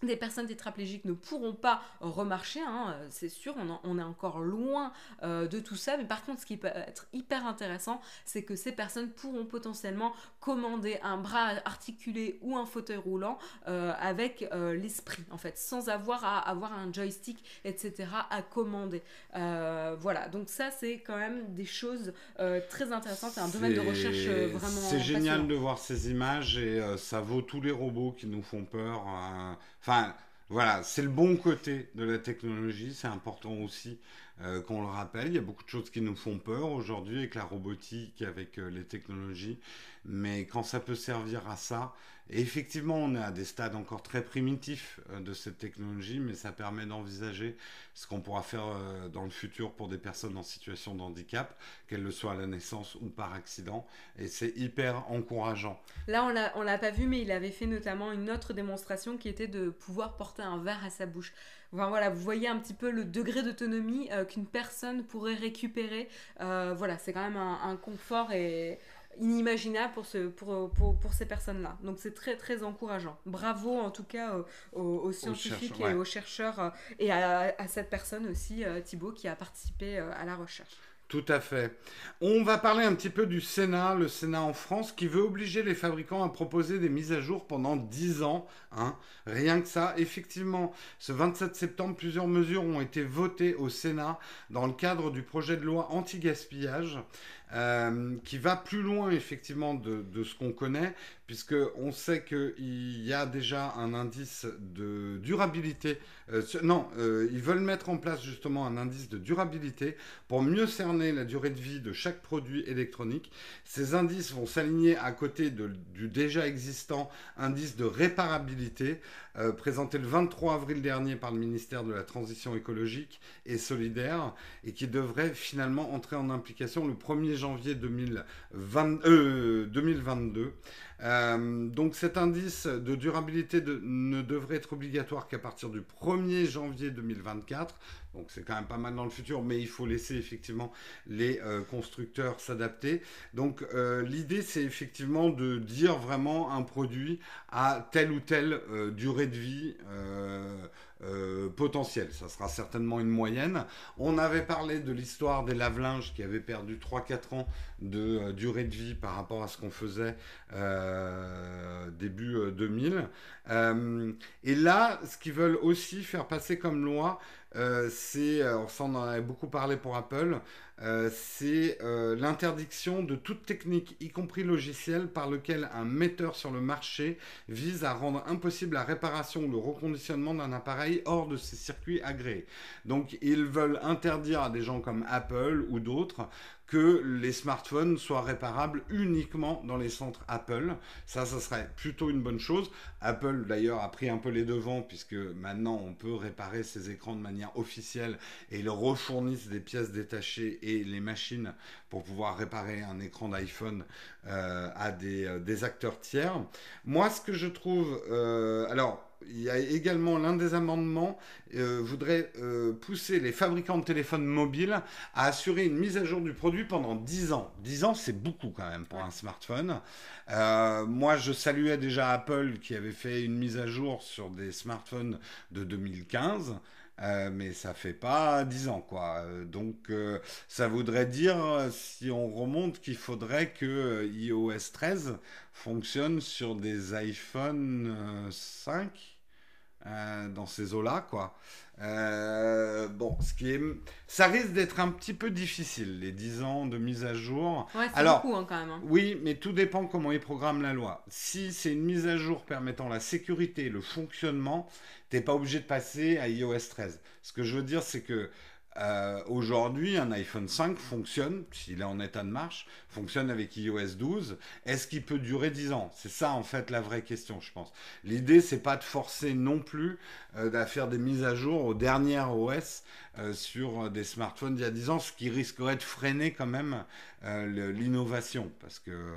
des personnes tétraplégiques ne pourront pas remarcher, hein, c'est sûr, on, est encore loin euh, de tout ça, mais par contre ce qui peut être hyper intéressant, c'est que ces personnes pourront potentiellement commander un bras articulé ou un fauteuil roulant euh, avec euh, l'esprit, en fait, sans avoir à avoir un joystick, etc., à commander. voilà, donc ça c'est quand même des choses très intéressantes, c'est un domaine de recherche vraiment... C'est génial de voir ces images et ça vaut tous les robots qui nous font peur. Enfin, voilà, c'est le bon côté de la technologie. C'est important aussi euh, qu'on le rappelle. Il y a beaucoup de choses qui nous font peur aujourd'hui avec la robotique, avec euh, les technologies. Mais quand ça peut servir à ça, et effectivement, on est à des stades encore très primitifs euh, de cette technologie, mais ça permet d'envisager ce qu'on pourra faire euh, dans le futur pour des personnes en situation de handicap, qu'elles le soient à la naissance ou par accident. Et c'est hyper encourageant. Là, on ne l'a pas vu, mais il avait fait notamment une autre démonstration qui était de pouvoir porter un verre à sa bouche. voilà, vous voyez un petit peu le degré d'autonomie euh, qu'une personne pourrait récupérer. voilà, c'est quand même un confort et inimaginable pour, ce, pour, pour, pour ces personnes-là. Donc c'est très très encourageant. Bravo en tout cas aux, scientifiques et aux chercheurs euh, et à, à, cette personne aussi, euh, Thibaut, qui a participé euh, à la recherche. Tout à fait. On va parler un petit peu du Sénat, le Sénat en France, qui veut obliger les fabricants à proposer des mises à jour pendant 10 ans. Hein. Rien que ça. Effectivement, ce 27 septembre, plusieurs mesures ont été votées au Sénat dans le cadre du projet de loi anti-gaspillage. Euh, qui va plus loin effectivement de, ce qu'on connaît, puisqu'on sait qu'il y a déjà un indice de durabilité. Euh, non, euh, ils veulent mettre en place justement un indice de durabilité pour mieux cerner la durée de vie de chaque produit électronique. Ces indices vont s'aligner à côté du déjà existant indice de réparabilité présenté le 23 avril dernier par le ministère de la Transition écologique et solidaire et qui devrait finalement entrer en implication le 1er 1er janvier 2020, 2022. Euh, donc cet indice de durabilité ne devrait être obligatoire qu'à partir du 1er janvier 2024. Donc c'est quand même pas mal dans le futur, mais il faut laisser effectivement les euh, constructeurs s'adapter. Donc euh, l'idée c'est effectivement de dire vraiment un produit à telle ou telle durée de vie. potentielle. Ça sera certainement une moyenne. On avait parlé de l'histoire des lave-linges qui avaient perdu 3-4 ans de durée de vie par rapport à ce qu'on faisait euh, début 2000. Euh, euh, et là, ce qu'ils veulent aussi faire passer comme loi, c'est, on en avait beaucoup parlé pour Apple, c'est l'interdiction de toute technique, y compris logicielle, par lequel un metteur sur le marché vise à rendre impossible la réparation ou le reconditionnement d'un appareil hors de ses circuits agréés. Donc ils veulent interdire à des gens comme Apple ou d'autres que les smartphones soient réparables uniquement dans les centres Apple. Ça, ça serait plutôt une bonne chose. Apple, d'ailleurs, a pris un peu les devants puisque maintenant on peut réparer ces écrans de manière officielle et ils refournissent des pièces détachées et les machines pour pouvoir réparer un écran d'iPhone euh, à euh, des, acteurs tiers. Moi, ce que je trouve... Euh, alors, il y a également l'un des amendements euh, voudrait euh, pousser les fabricants de téléphones mobiles à assurer une mise à jour du produit pendant 10 ans. 10 ans, c'est beaucoup quand même pour un smartphone. Euh, moi, je saluais déjà Apple qui avait fait une mise à jour sur des smartphones de 2015. mais ça fait pas 10 ans quoi. Donc ça voudrait dire si on remonte qu'il faudrait que iOS 13 fonctionne sur des iPhone 5 euh, dans ces eaux-là, quoi. Euh, bon, ce qui est, ça risque d'être un petit peu difficile, les 10 ans de mise à jour. Ouais, c'est beaucoup hein, quand même. Hein. Oui, mais tout dépend comment ils programment la loi. Si c'est une mise à jour permettant la sécurité, le fonctionnement, t'es pas obligé de passer à iOS 13. Ce que je veux dire, c'est que euh, aujourd'hui, un iPhone 5 fonctionne, s'il est en état de marche, fonctionne avec iOS 12. Est-ce qu'il peut durer 10 ans? C'est ça, en fait, la vraie question, je pense. L'idée, c'est pas de forcer non plus euh, à faire des mises à jour aux dernières OS euh, sur des smartphones d'il y a 10 ans, ce qui risquerait de freiner quand même l'innovation. Parce que...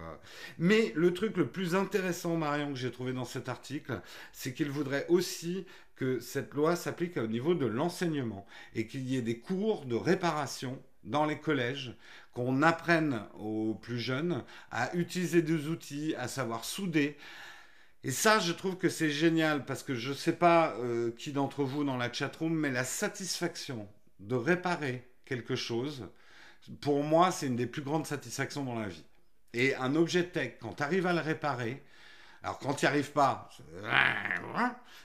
Mais le truc le plus intéressant, Marion, que j'ai trouvé dans cet article, c'est qu'il voudrait aussi que cette loi s'applique au niveau de l'enseignement et qu'il y ait des cours de réparation dans les collèges, qu'on apprenne aux plus jeunes à utiliser des outils, à savoir souder. Et ça, je trouve que c'est génial parce que je ne sais pas euh, qui d'entre vous dans la chatroom, mais la satisfaction de réparer quelque chose, pour moi, c'est une des plus grandes satisfactions dans la vie. Et un objet tech, quand tu arrives à le réparer, alors quand tu n'y arrives pas,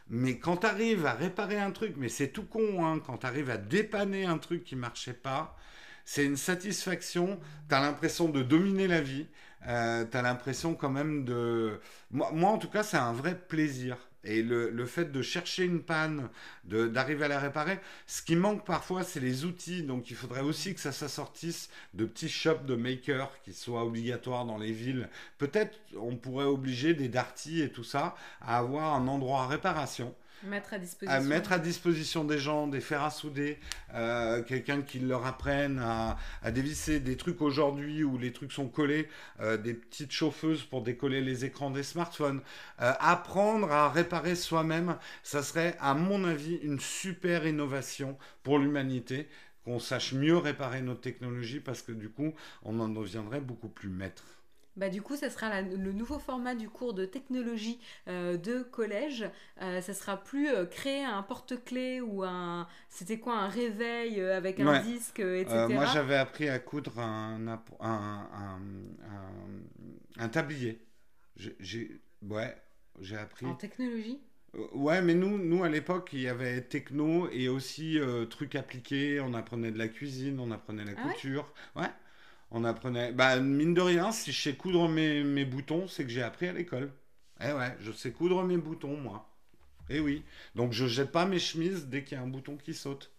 mais quand tu arrives à réparer un truc, mais c'est tout con, hein, quand tu arrives à dépanner un truc qui marchait pas, c'est une satisfaction, tu as l'impression de dominer la vie, euh, tu as l'impression quand même de... moi en tout cas, c'est un vrai plaisir. Et le, fait de chercher une panne, d'arriver à la réparer, ce qui manque parfois, c'est les outils. Donc il faudrait aussi que ça s'assortisse de petits shops de makers qui soient obligatoires dans les villes. Peut-être on pourrait obliger des darty et tout ça à avoir un endroit à réparation Mettre à disposition. mettre à disposition des gens, des fers à souder, euh, quelqu'un qui leur apprenne à, dévisser des trucs aujourd'hui où les trucs sont collés, euh, des petites chauffeuses pour décoller les écrans des smartphones. Euh, apprendre à réparer soi-même, ça serait, à mon avis, une super innovation pour l'humanité qu'on sache mieux réparer nos technologies parce que du coup, on en deviendrait beaucoup plus maître. Bah, du coup, ça sera le nouveau format du cours de technologie euh, de collège. Euh, ça sera plus euh, créer un porte-clés ou un. C'était quoi Un réveil avec un disque, etc. moi, j'avais appris à coudre un, un, un, un tablier. J'ai, ouais, j'ai appris. En technologie? Ouais, mais nous, nous à l'époque, il y avait techno et aussi trucs appliqués. On apprenait de la cuisine, on apprenait la ah couture. ouais on apprenait. Bah, mine de rien, si je sais coudre mes, boutons, c'est que j'ai appris à l'école. Eh ouais, je sais coudre mes boutons, moi. Eh oui. Donc je jette pas mes chemises dès qu'il y a un bouton qui saute.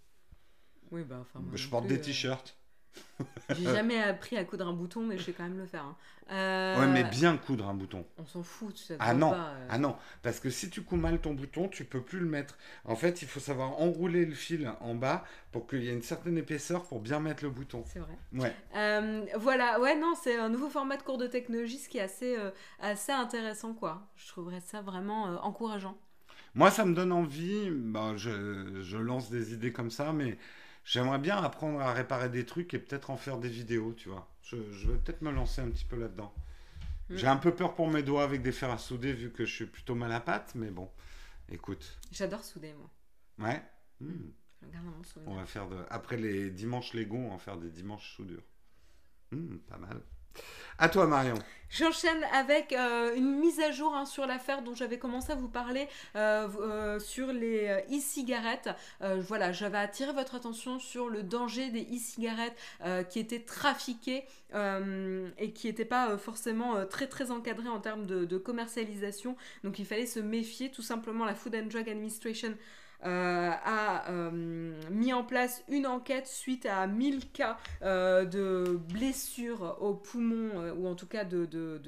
Oui, bah, enfin. je porte des euh, t-shirts. J'ai jamais appris à coudre un bouton, mais je sais quand même le faire. hein. Euh, Ouais, mais bien coudre un bouton. On s'en fout, tu sais. Ah ça te non, pas, euh. ah non, parce que si tu couds mal ton bouton, tu peux plus le mettre. En fait, il faut savoir enrouler le fil en bas pour qu'il y ait une certaine épaisseur pour bien mettre le bouton. C'est vrai. Ouais. Euh, voilà, ouais, non, c'est un nouveau format de cours de technologie, ce qui est assez, assez intéressant, quoi. Je trouverais ça vraiment encourageant. Moi, ça me donne envie. Bah, je, je lance des idées comme ça, mais j'aimerais bien apprendre à réparer des trucs et peut-être en faire des vidéos, tu vois. Je, je vais peut-être me lancer un petit peu là-dedans. Mm. J'ai un peu peur pour mes doigts avec des fers à souder vu que je suis plutôt mal à patte, mais bon, écoute. J'adore souder, moi. Ouais? Souvenir. On va faire de... Après les dimanches Lego, on va faire des dimanches soudure. Hmm, pas mal. À toi, Marion. J'enchaîne avec euh, une mise à jour hein, sur l'affaire dont j'avais commencé à vous parler euh, euh, sur les e-cigarettes. Voilà, j'avais attiré votre attention sur le danger des e-cigarettes qui étaient trafiquées et qui n'étaient pas forcément très très encadrées en termes de, commercialisation. Donc il fallait se méfier. Tout simplement, la Food and Drug Administration a euh, mis en place une enquête suite à 1000 cas euh, de blessures aux poumons euh, ou en tout cas de- de,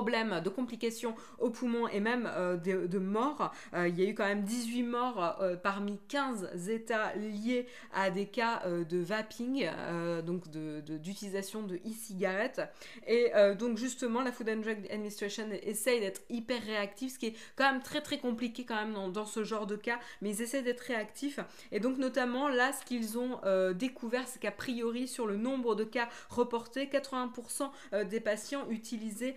de complications aux poumons et même euh, de, morts. Euh, il y a eu quand même 18 morts euh, parmi 15 États liés à des cas de vaping, donc d'utilisation de e-cigarettes. Et donc justement, la Food and Drug Administration essaye d'être hyper réactive, ce qui est quand même très très compliqué quand même dans, ce genre de cas, mais ils essaient d'être réactifs. Et donc notamment là, ce qu'ils ont découvert, c'est qu'à priori sur le nombre de cas reportés, 80% euh, des patients utilisaient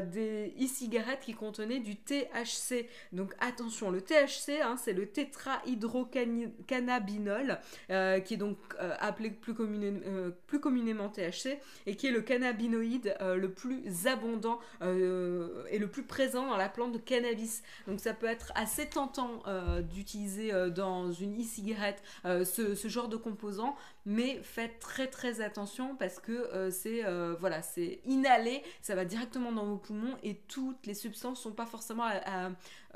des e-cigarettes qui contenaient du THC. Donc attention, le THC, hein, c'est le tétrahydrocannabinol, euh, qui est donc euh, appelé plus, euh, communément THC, et qui est le cannabinoïde euh, le plus abondant euh, et le plus présent dans la plante de cannabis. Donc ça peut être assez tentant euh, d'utiliser euh, dans une e-cigarette euh, ce genre de composant, mais faites très très attention parce que euh, c'est euh, voilà, c'est inhalé, ça va directement dans vos poumons et toutes les substances sont pas forcément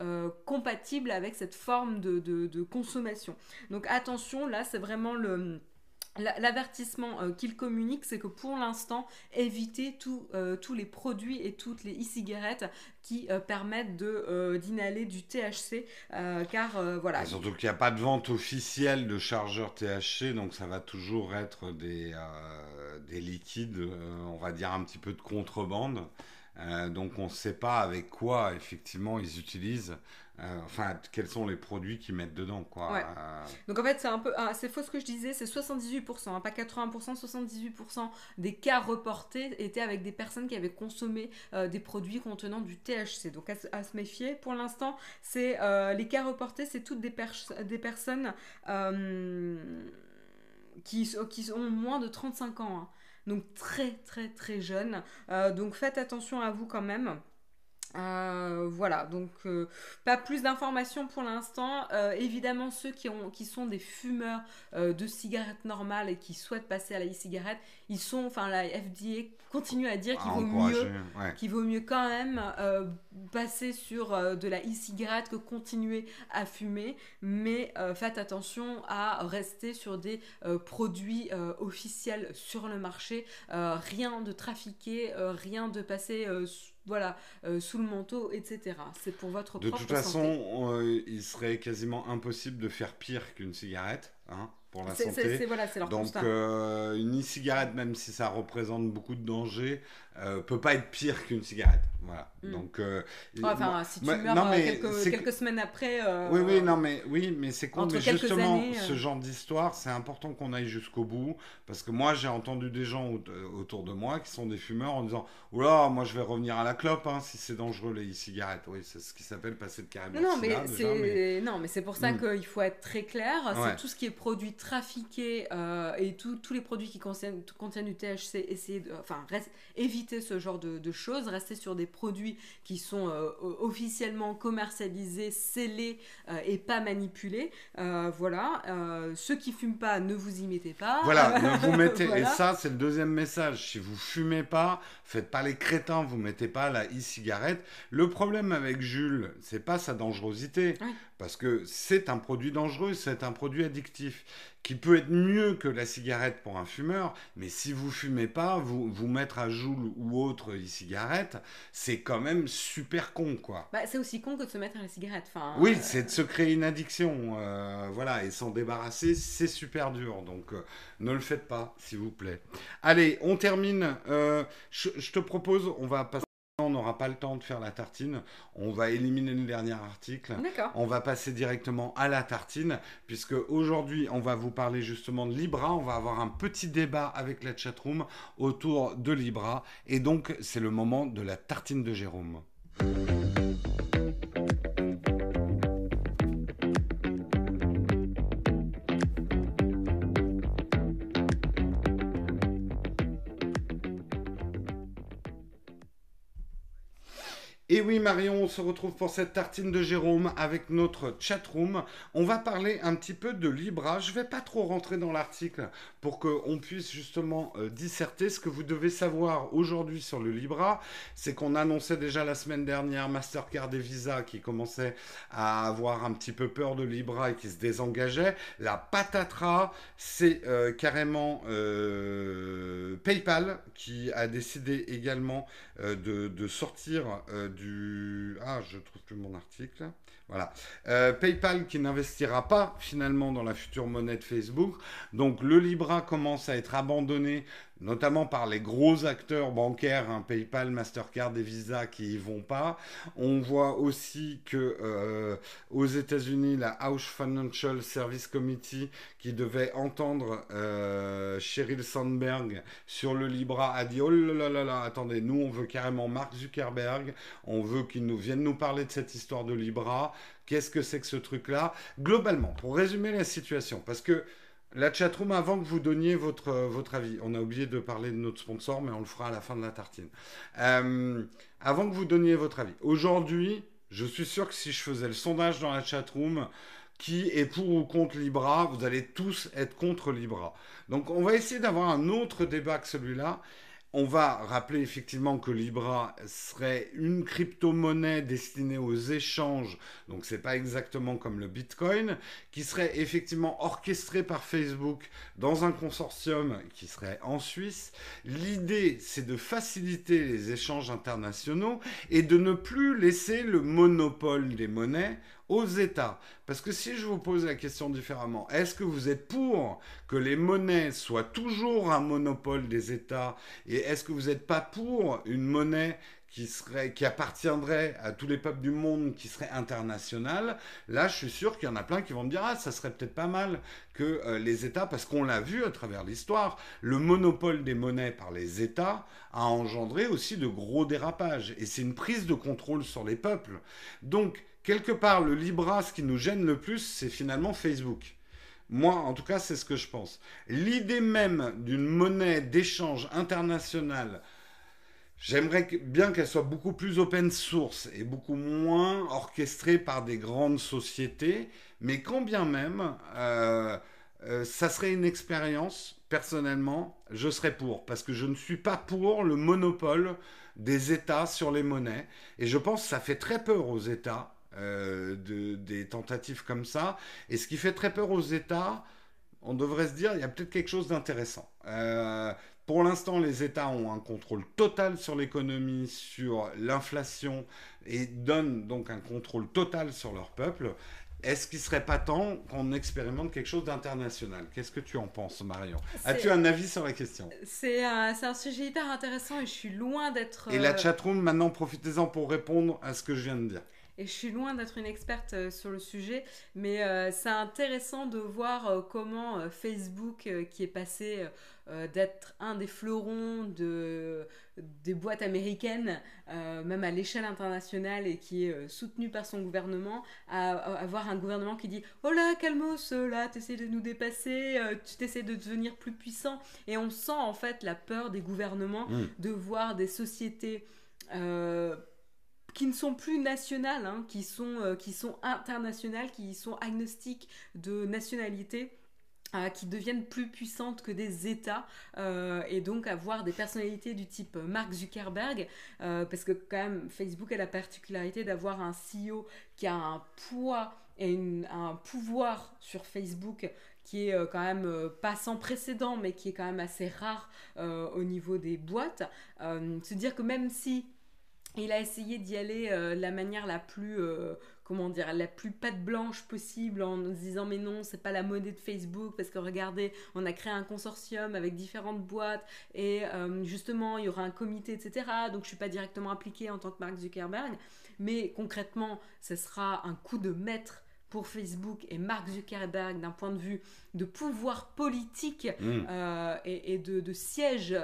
euh, compatibles avec cette forme de, de- consommation. Donc attention, là c'est vraiment le L'avertissement euh, qu'il communique, c'est que pour l'instant, évitez euh, tous les produits et toutes les e-cigarettes qui euh, permettent d'inhaler du THC, car voilà. Surtout qu'il n'y a pas de vente officielle de chargeurs THC, donc ça va toujours être des, des liquides, on va dire un petit peu de contrebande. Donc on ne sait pas avec quoi effectivement ils utilisent, euh, enfin quels sont les produits qu'ils mettent dedans. Quoi. Donc en fait, c'est un peu, ah, c'est faux ce que je disais, c'est 78%, hein, pas 80%, 78% des cas reportés étaient avec des personnes qui avaient consommé euh, des produits contenant du THC. Donc à, se- méfier. Pour l'instant, c'est euh, les cas reportés, c'est toutes des, pers- des personnes qui, ont moins de 35 ans. hein. Donc très très très jeunes. Donc faites attention à vous quand même. Euh, voilà, donc euh, pas plus d'informations pour l'instant. Euh, évidemment, ceux qui, ont, qui sont des fumeurs de cigarettes normales et qui souhaitent passer à la e-cigarette, ils sont, enfin la FDA continue à dire qu'il vaut mieux ouais. vaut mieux quand même passer sur de la e-cigarette que continuer à fumer, mais faites attention à rester sur des produits officiels sur le marché, rien de trafiqué, rien de passer voilà, euh, sous le manteau, etc. C'est pour votre De propre toute façon, santé. euh, il serait quasiment impossible de faire pire qu'une cigarette hein, pour la C'est- santé. c'est voilà, leur Donc constat. euh, une e-cigarette, même si ça représente beaucoup de dangers, euh, peut pas être pire qu'une cigarette. Voilà. Mm. Donc euh, enfin, moi- si tu meurs non, euh, mais quelques, quelques semaines après. euh, Oui, oui, non, mais oui, mais c'est con. Mais justement, années, ce genre d'histoire, c'est important qu'on aille jusqu'au bout, parce que moi, j'ai entendu des gens aut- autour de moi qui sont des fumeurs en disant, oula, moi, je vais revenir à la clope, hein, si c'est dangereux les e-cigarettes. Oui, c'est ce qui s'appelle passer de carrément. Non, mais c'est mais- non, mais c'est pour ça Mm. qu'il faut être très clair. Ouais. Tout ce qui est produits trafiqués euh, et tous les produits qui contiennent, contiennent du THC. Essayez de, enfin, reste- éviter ce genre de, de choses. Rester sur des produits qui sont euh, officiellement commercialisés, scellés euh, et pas manipulés. Euh, voilà. Ceux qui fument pas, ne vous y mettez pas. Voilà, ne vous mettez. Voilà. Et ça, c'est le deuxième message. Si vous fumez pas, faites pas les crétins, vous mettez pas la e-cigarette. Le problème avec Jules, c'est pas sa dangerosité, Oui. parce que c'est un produit dangereux, c'est un produit addictif. Qui peut être mieux que la cigarette pour un fumeur, mais si vous fumez pas, vous, vous mettre à Joule ou autre e-cigarette, c'est quand même super con, quoi. Bah, c'est aussi con que de se mettre à la cigarette. Enfin, Oui, euh, c'est de se créer une addiction, euh, voilà, et s'en débarrasser, c'est super dur, donc euh, ne le faites pas, s'il vous plaît. Allez, on termine. Je, je te propose, on va passer. On n'aura pas le temps de faire la tartine. On va éliminer le dernier article. On va passer directement à la tartine, puisque aujourd'hui, on va vous parler justement de Libra. On va avoir un petit débat avec la chatroom autour de Libra. Et donc, c'est le moment de la tartine de Jérôme. Et oui Marion, on se retrouve pour cette tartine de Jérôme avec notre chatroom. On va parler un petit peu de Libra. Je vais pas trop rentrer dans l'article pour qu'on puisse justement euh, disserter. Ce que vous devez savoir aujourd'hui sur le Libra, c'est qu'on annonçait déjà la semaine dernière Mastercard et Visa qui commençaient à avoir un petit peu peur de Libra et qui se désengageaient. La patatras, c'est euh, carrément euh, PayPal qui a décidé également de, de sortir euh, du... Ah, je trouve plus mon article. Voilà. Euh, PayPal qui n'investira pas finalement dans la future monnaie de Facebook. Donc le Libra commence à être abandonné, notamment par les gros acteurs bancaires, hein, PayPal, Mastercard et Visa qui y vont pas. On voit aussi que euh, aux États-Unis, la House Financial Service Committee qui devait entendre euh, Sheryl Sandberg sur le Libra a dit oh là là là attendez, nous on veut carrément Mark Zuckerberg, on veut qu'il nous vienne nous parler de cette histoire de Libra. Qu'est-ce que c'est que ce truc-là? Globalement, pour résumer la situation, parce que la chatroom, avant que vous donniez votre, votre avis, on a oublié de parler de notre sponsor, mais on le fera à la fin de la tartine. Euh, avant que vous donniez votre avis, aujourd'hui, je suis sûr que si je faisais le sondage dans la chatroom, qui est pour ou contre Libra, vous allez tous être contre Libra. Donc on va essayer d'avoir un autre débat que celui-là. On va rappeler effectivement que Libra serait une crypto-monnaie destinée aux échanges, donc c'est pas exactement comme le Bitcoin, qui serait effectivement orchestrée par Facebook dans un consortium qui serait en Suisse. L'idée, c'est de faciliter les échanges internationaux et de ne plus laisser le monopole des monnaies aux États. Parce que si je vous pose la question différemment, est-ce que vous êtes pour que les monnaies soient toujours un monopole des États et est-ce que vous n'êtes pas pour une monnaie qui serait qui appartiendrait à tous les peuples du monde qui serait internationale là je suis sûr qu'il y en a plein qui vont me dire ah ça serait peut-être pas mal que euh, les États parce qu'on l'a vu à travers l'histoire le monopole des monnaies par les États a engendré aussi de gros dérapages et c'est une prise de contrôle sur les peuples donc quelque part, le Libra, ce qui nous gêne le plus, c'est finalement Facebook. Moi, en tout cas, c'est ce que je pense. L'idée même d'une monnaie d'échange internationale, j'aimerais bien qu'elle soit beaucoup plus open source et beaucoup moins orchestrée par des grandes sociétés, mais quand bien même, euh, euh, ça serait une expérience, personnellement, je serais pour, parce que je ne suis pas pour le monopole des États sur les monnaies, et je pense que ça fait très peur aux États euh, de, des tentatives comme ça. Et ce qui fait très peur aux États, on devrait se dire, il y a peut-être quelque chose d'intéressant. Euh, pour l'instant, les États ont un contrôle total sur l'économie, sur l'inflation, et donnent donc un contrôle total sur leur peuple. Est-ce qu'il serait pas temps qu'on expérimente quelque chose d'international? Qu'est-ce que tu en penses, Marion? As-tu un avis sur la question? C'est un, un, sujet hyper intéressant et je suis loin d'être... Et la chatroom, maintenant, profitez-en pour répondre à ce que je viens de dire et je suis loin d'être une experte euh, sur le sujet, mais euh, c'est intéressant de voir euh, comment Facebook, qui est passé d'être un des fleurons de, des boîtes américaines, même à l'échelle internationale, et qui est soutenu par son gouvernement, à, à, avoir un gouvernement qui dit Oh là, calmos, là, tu essaies de nous dépasser, tu t'essaies de devenir plus puissant. Et on sent en fait la peur des gouvernements mmh. de voir des sociétés qui ne sont plus nationales, hein, qui, sont, euh, qui sont internationales, qui sont agnostiques de nationalité. Euh, qui deviennent plus puissantes que des États euh, et donc avoir des personnalités du type Mark Zuckerberg parce que quand même Facebook a la particularité d'avoir un CEO qui a un poids et un pouvoir sur Facebook qui est quand même pas sans précédent, mais qui est quand même assez rare au niveau des boîtes. se dire que même si il a essayé d'y aller de la manière la plus comment dire, la plus patte blanche possible en nous disant mais non, c'est pas la monnaie de Facebook parce que regardez, on a créé un consortium avec différentes boîtes et euh, justement il y aura un comité, etc. Donc je suis pas directement impliquée en tant que Mark Zuckerberg, mais concrètement, ce sera un coup de maître pour Facebook et Mark Zuckerberg d'un point de vue de pouvoir politique mm. euh, et, de, siège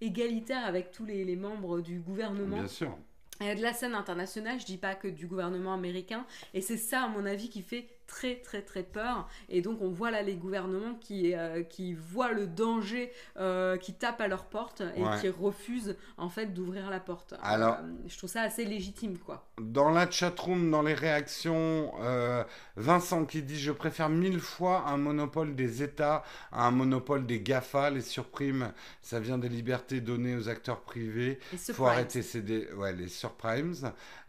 égalitaire avec tous les, les membres du gouvernement. Bien sûr de la scène internationale, je dis pas que du gouvernement américain, et c'est ça à mon avis qui fait très très très peur. Et donc on voit là les gouvernements qui, euh, qui voient le danger, euh, qui tapent à leur porte et qui refusent en fait d'ouvrir la porte. Alors, euh, je trouve ça assez légitime quoi. Dans la chatroom, dans les réactions, Vincent qui dit je préfère mille fois un monopole des États à un monopole des GAFA. Les surprimes, ça vient des libertés données aux acteurs privés. Il faut arrêter ces ouais, les surprimes.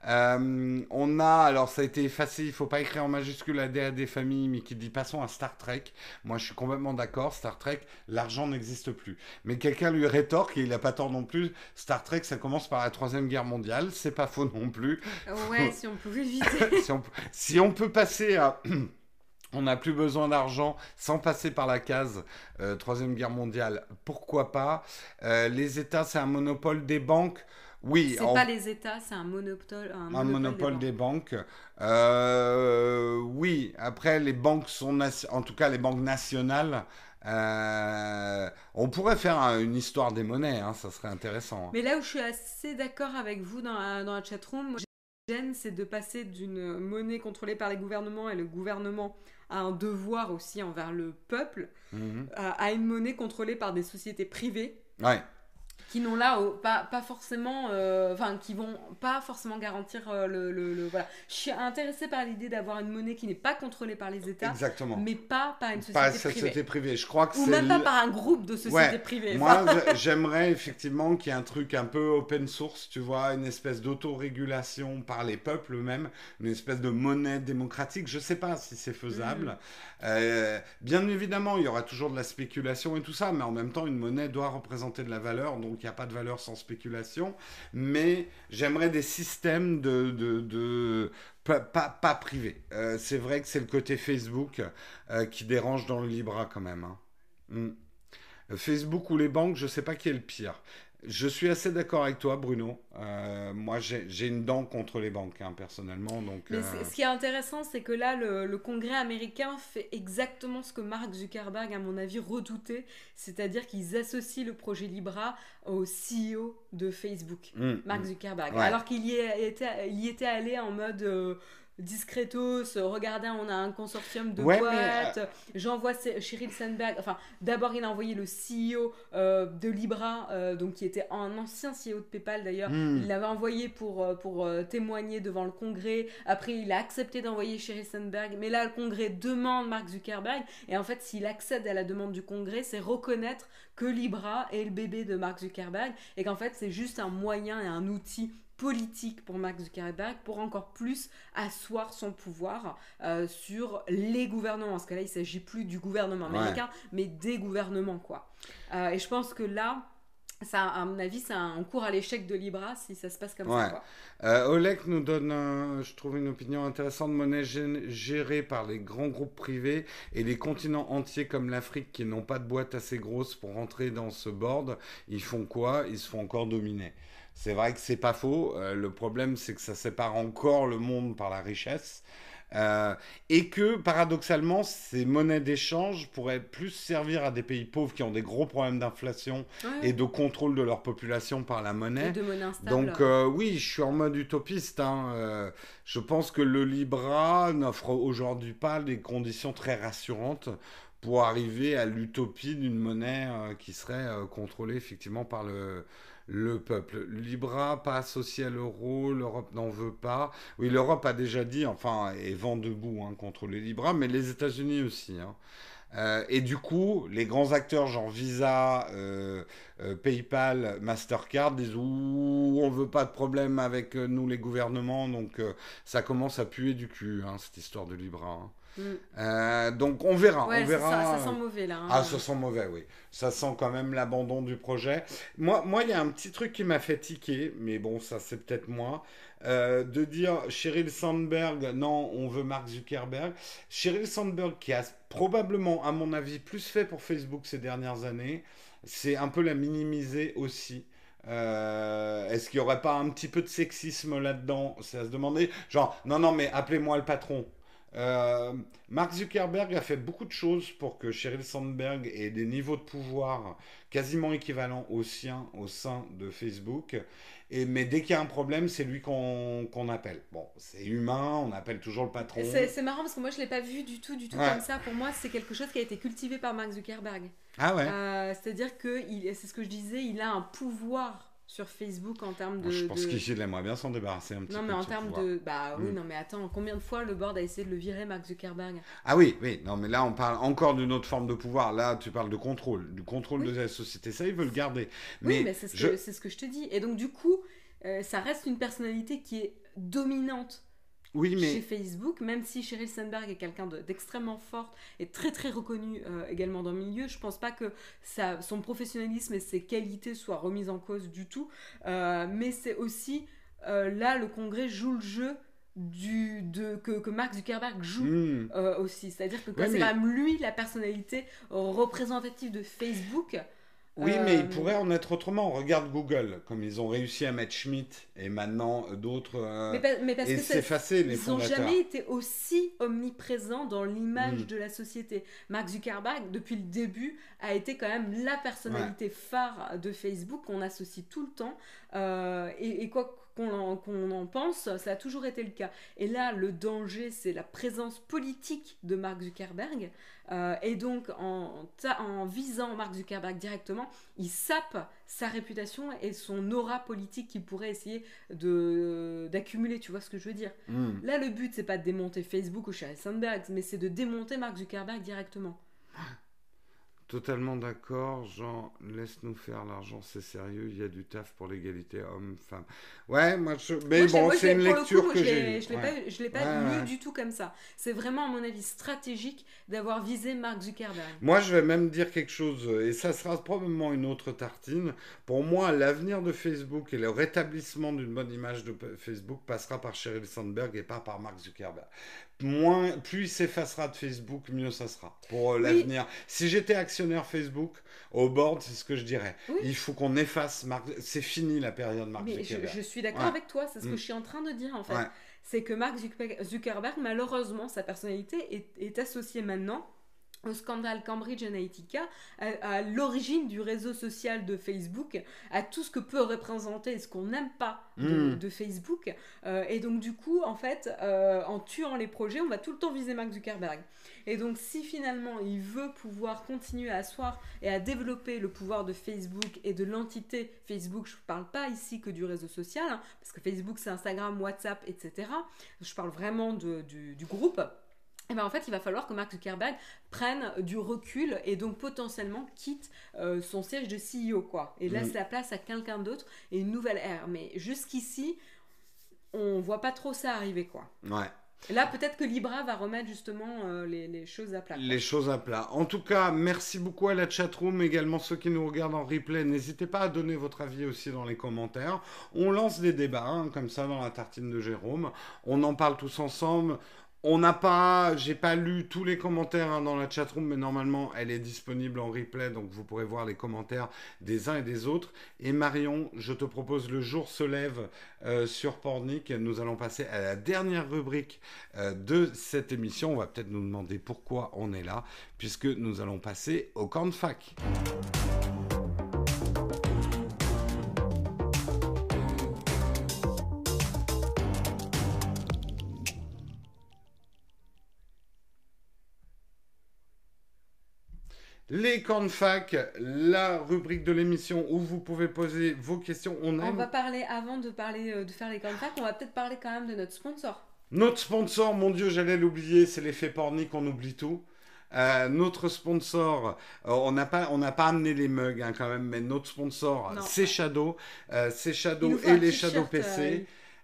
On a, alors ça a été effacé, il faut pas écrire en majuscule ADA des familles, mais qui dit passons à Star Trek. Moi je suis complètement d'accord, Star Trek, l'argent n'existe plus. Mais quelqu'un lui rétorque, et il n'a pas tort non plus, Star Trek ça commence par la Troisième Guerre mondiale, c'est pas faux non plus. Ouais, si on pouvait éviter. si, on, peut passer à... on n'a plus besoin d'argent sans passer par la case euh, Troisième Guerre mondiale, pourquoi pas euh, Les États, c'est un monopole des banques. Oui. C'est pas les États, c'est un monopole. Un, monopole, des banques. Euh, oui. Après, les banques sont, en tout cas les banques nationales. Euh, on pourrait faire une histoire des monnaies, hein, ça serait intéressant. Mais là où je suis assez d'accord avec vous dans la, dans la chatroom, gêne, c'est de passer d'une monnaie contrôlée par les gouvernements et le gouvernement a un devoir aussi envers le peuple mhm. à une monnaie contrôlée par des sociétés privées. Ouais qui n'ont là pas, pas forcément euh, enfin qui vont pas forcément garantir euh, le, le, voilà. Je suis intéressée par l'idée d'avoir une monnaie qui n'est pas contrôlée par les États exactement. mais pas par une société pas privée. société privée. Je crois que ou même pas par un groupe de sociétés privées moi j'aimerais effectivement qu'il y ait un truc un peu open source tu vois une espèce d'autorégulation par les peuples eux-mêmes une espèce de monnaie démocratique. Je sais pas si c'est faisable. Mm. euh, bien évidemment il y aura toujours de la spéculation et tout ça mais en même temps une monnaie doit représenter de la valeur. Donc il n'y a pas de valeur sans spéculation, mais j'aimerais des systèmes de... pas, privés. Euh, c'est vrai que c'est le côté Facebook euh, qui dérange dans le Libra quand même. Hein. Hmm. Facebook ou les banques, je ne sais pas qui est le pire. Je suis assez d'accord avec toi, Bruno. Euh, moi, j'ai une dent contre les banques, hein, personnellement. Donc, Mais euh, ce qui est intéressant, c'est que là, le, Congrès américain fait exactement ce que Mark Zuckerberg, à mon avis, redoutait, c'est-à-dire qu'ils associent le projet Libra au CEO de Facebook, mmh, Mark mmh. Zuckerberg, alors qu'il y, était, y était allé en mode... Euh, discretos, regardez, on a un consortium de boîtes, euh, j'envoie Sheryl Sandberg, enfin, d'abord il a envoyé le CEO euh, de Libra, euh, donc qui était un ancien CEO de PayPal d'ailleurs, hmm. il l'avait envoyé pour, pour témoigner devant le Congrès, après il a accepté d'envoyer Sheryl Sandberg, mais là le Congrès demande Mark Zuckerberg, et en fait s'il accède à la demande du Congrès, c'est reconnaître que Libra est le bébé de Mark Zuckerberg, et qu'en fait c'est juste un moyen et un outil politique pour Mark Zuckerberg pour encore plus asseoir son pouvoir euh, sur les gouvernements. Parce que là, il ne s'agit plus du gouvernement américain, mais des gouvernements, quoi. Euh, et je pense que là, ça, à mon avis, c'est un cours à l'échec de Libra si ça se passe comme ça. Quoi. Euh, Oleg nous donne, je trouve, une opinion intéressante. Monnaie gérée par les grands groupes privés et les continents entiers comme l'Afrique qui n'ont pas de boîte assez grosse pour rentrer dans ce board, ils font quoi? Ils se font encore dominer. C'est vrai que c'est pas faux. Euh, le problème, c'est que ça sépare encore le monde par la richesse. Euh, et que paradoxalement, ces monnaies d'échange pourraient plus servir à des pays pauvres qui ont des gros problèmes d'inflation et de contrôle de leur population par la monnaie. Donc euh, oui, je suis en mode utopiste. Hein. je pense que le Libra n'offre aujourd'hui pas des conditions très rassurantes pour arriver à l'utopie d'une monnaie qui serait contrôlée effectivement par le le peuple. Libra, pas associé à l'euro, l'Europe n'en veut pas. Oui, l'Europe a déjà dit, enfin, est vent debout hein, contre les Libra, mais les États-Unis aussi. Hein. Euh, et du coup, les grands acteurs genre Visa, euh, euh, PayPal, Mastercard disent Ouh, on veut pas de problème avec nous les gouvernements, donc ça commence à puer du cul, hein, cette histoire de Libra. Mm. Euh, donc on verra, Ouais, on verra. ça, ça sent mauvais là. hein. Ah, ça sent mauvais, oui. Ça sent quand même l'abandon du projet. Moi, moi, il y a un petit truc qui m'a fait tiquer, mais bon, ça c'est peut-être moi, euh, de dire Sheryl Sandberg, non, on veut Mark Zuckerberg. Sheryl Sandberg, qui a probablement, à mon avis, plus fait pour Facebook ces dernières années, c'est un peu la minimiser aussi. Euh, Est-ce qu'il n'y aurait pas un petit peu de sexisme là-dedans? C'est à se demander. Genre, non, non, mais appelez-moi le patron. Euh, Mark Zuckerberg a fait beaucoup de choses pour que Sheryl Sandberg ait des niveaux de pouvoir quasiment équivalents aux siens au sein de Facebook. Et, mais dès qu'il y a un problème, c'est lui qu'on appelle. Bon, c'est humain, on appelle toujours le patron. C'est marrant parce que moi je l'ai pas vu du tout, du tout Ouais. comme ça. Pour moi, c'est quelque chose qui a été cultivé par Mark Zuckerberg. Ah ouais Euh, C'est-à-dire que c'est ce que je disais, il a un pouvoir sur Facebook en termes de. Moi, Je pense de- qu'il aimerait bien s'en débarrasser un petit Non peu. mais en termes de bah oui Mm. non mais attends combien de fois le board a essayé de le virer Mark Zuckerberg? Ah oui, oui, non, mais là, on parle encore d'une autre forme de pouvoir. Là, tu parles de contrôle, du contrôle Oui. de la société. Ça, ils veulent le garder. oui mais c'est ce, je- ce que je te dis et donc du coup euh, ça reste une personnalité qui est dominante Oui, chez mais Facebook, même si Sheryl Sandberg est quelqu'un de- d'extrêmement forte et très très reconnu euh, également dans le milieu, je pense pas que son professionnalisme et ses qualités soient remises en cause du tout. Euh, mais c'est aussi euh, là le Congrès joue le jeu du, de, que, que Mark Zuckerberg joue. Hmm. aussi, c'est-à-dire que Ouais, c'est mais- quand même lui la personnalité représentative de Facebook. Oui, euh, mais il pourrait en être autrement. Regarde Google, comme ils ont réussi à mettre Schmidt et maintenant euh, d'autres. euh, mais, pa- mais parce et que s'effacer les Ils n'ont jamais été aussi omniprésents dans l'image Mm. de la société. Mark Zuckerberg, depuis le début, a été quand même la personnalité phare de Facebook qu'on associe tout le temps. Euh, et, et quoi qu'on en, pense, ça a toujours été le cas. Et là, le danger, c'est la présence politique de Mark Zuckerberg. Euh, et donc, en, en visant Mark Zuckerberg directement, il sape sa réputation et son aura politique qu'il pourrait essayer d'accumuler. Tu vois ce que je veux dire Hmm. Là, le but, c'est pas de démonter Facebook ou Sheryl Sandberg, mais c'est de démonter Mark Zuckerberg directement. Totalement d'accord, Jean, laisse-nous faire l'argent, c'est sérieux, il y a du taf pour l'égalité homme-femme. Ouais, moi je. Mais Moi, bon, c'est une le lecture coup, que j'ai. Je l'ai Ouais. pas, pas Ouais, lu ouais. du tout comme ça. C'est vraiment, à mon avis, stratégique d'avoir visé Mark Zuckerberg. Moi, je vais même dire quelque chose, et ça sera probablement une autre tartine. Pour moi, l'avenir de Facebook et le rétablissement d'une bonne image de Facebook passera par Sheryl Sandberg et pas par Mark Zuckerberg. Moins, plus il s'effacera de Facebook, mieux ça sera pour euh, Oui. l'avenir. Si j'étais actionnaire Facebook, au board, c'est ce que je dirais. Oui. Il faut qu'on efface Mark. C'est fini la période Mark Mais Zuckerberg. je suis d'accord Ouais. avec toi, c'est ce que Mm. je suis en train de dire en fait. Ouais. C'est que Mark Zuckerberg, Zuckerberg, malheureusement, sa personnalité est, est associée maintenant au scandale Cambridge Analytica, à, à l'origine du réseau social de Facebook, à tout ce que peut représenter et ce qu'on n'aime pas de, Mm. de Facebook. Euh, et donc du coup, en fait, euh, en tuant les projets, on va tout le temps viser Mark Zuckerberg. Et donc si finalement il veut pouvoir continuer à asseoir et à développer le pouvoir de Facebook et de l'entité Facebook, je ne parle pas ici que du réseau social, hein, parce que Facebook c'est Instagram, WhatsApp, etc. Je parle vraiment de- du, du groupe. Et ben en fait, il va falloir que Mark Zuckerberg prenne du recul et donc potentiellement quitte euh, son siège de CEO quoi et laisse Mm. la place à quelqu'un d'autre et une nouvelle ère. Mais jusqu'ici, on voit pas trop ça arriver quoi. Ouais. Là, peut-être que Libra va remettre justement euh, les, les choses à plat. quoi. Les choses à plat. En tout cas, merci beaucoup à la chatroom, également ceux qui nous regardent en replay. N'hésitez pas à donner votre avis aussi dans les commentaires. On lance des débats, hein, comme ça, dans la tartine de Jérôme. On en parle tous ensemble. On n'a pas, j'ai pas lu tous les commentaires hein, dans la chatroom, mais normalement elle est disponible en replay, donc vous pourrez voir les commentaires des uns et des autres. Et Marion, je te propose le jour se lève euh, sur Pornic. Nous allons passer à la dernière rubrique euh, de cette émission. On va peut-être nous demander pourquoi on est là, puisque nous allons passer au camp de fac. Les camps de fac, la rubrique de l'émission où vous pouvez poser vos questions. On va parler, avant de parler euh, de faire les facs, on va peut-être parler quand même de notre sponsor. Notre sponsor, mon Dieu, j'allais l'oublier, c'est l'effet pornique, on oublie tout. Euh, notre sponsor, euh, on n'a pas, on n'a pas amené les mugs hein, quand même, mais notre sponsor, c'est Shadow, euh, c'est Shadow et les Shadow PC. Euh,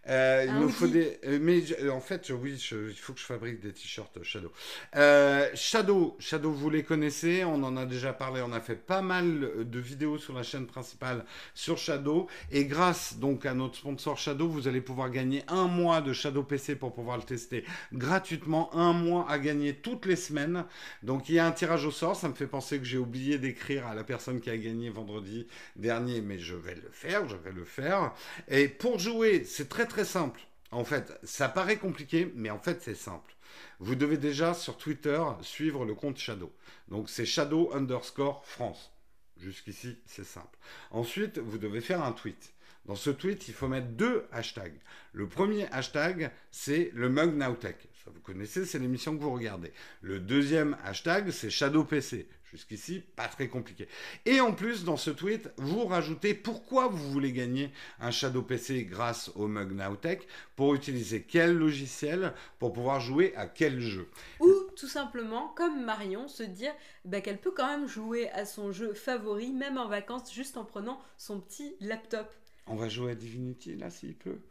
il Un nous hoodie. faut des. euh, mais je- en fait, oui, je- il faut que je fabrique des t-shirts Shadow. Euh, Shadow, Shadow, vous les connaissez, on en a déjà parlé, on a fait pas mal de vidéos sur la chaîne principale sur Shadow. Et grâce donc à notre sponsor Shadow, vous allez pouvoir gagner un mois de Shadow PC pour pouvoir le tester gratuitement. Un mois à gagner toutes les semaines. Donc il y a un tirage au sort, ça me fait penser que j'ai oublié d'écrire à la personne qui a gagné vendredi dernier, mais je vais le faire, je vais le faire. Et pour jouer, c'est très simple. En fait, ça paraît compliqué, mais en fait c'est simple. Vous devez déjà sur Twitter suivre le compte Shadow. Donc c'est Shadow underscore France. Jusqu'ici, c'est simple. Ensuite, vous devez faire un tweet. Dans ce tweet, il faut mettre deux hashtags. Le premier hashtag, c'est le mug Nowtech. Ça, vous connaissez, c'est l'émission que vous regardez. Le deuxième hashtag, c'est Shadow PC. Jusqu'ici, pas très compliqué. Et en plus, dans ce tweet, vous rajoutez pourquoi vous voulez gagner un Shadow PC grâce au mug Nowtech, pour utiliser quel logiciel, pour pouvoir jouer à quel jeu. Ou tout simplement, comme Marion, se dire bah, qu'elle peut quand même jouer à son jeu favori, même en vacances, juste en prenant son petit laptop. On va jouer à Divinity là s'il pleut.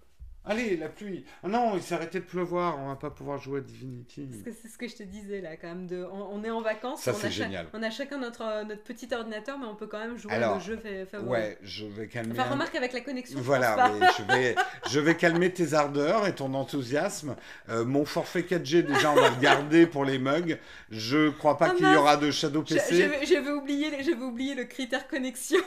Allez, la pluie. Ah non, il s'est arrêté de pleuvoir, on va pas pouvoir jouer à Divinity. Parce que c'est ce que je te disais là, quand même. De, on, on est en vacances, Ça, on, c'est a génial. on a chacun notre, euh, notre petit ordinateur, mais on peut quand même jouer Alors, à nos jeux fa- favoris. Ouais, je vais calmer. Enfin, un- remarque avec la connexion. je Voilà, pas. mais je vais, je vais calmer tes ardeurs et ton enthousiasme. Euh, mon forfait 4G, déjà, on va le garder pour les mugs. Je crois pas Ah qu'il y aura de Shadow Je- PC. J'avais j'avais oublié, les- j'avais oublié le critère connexion.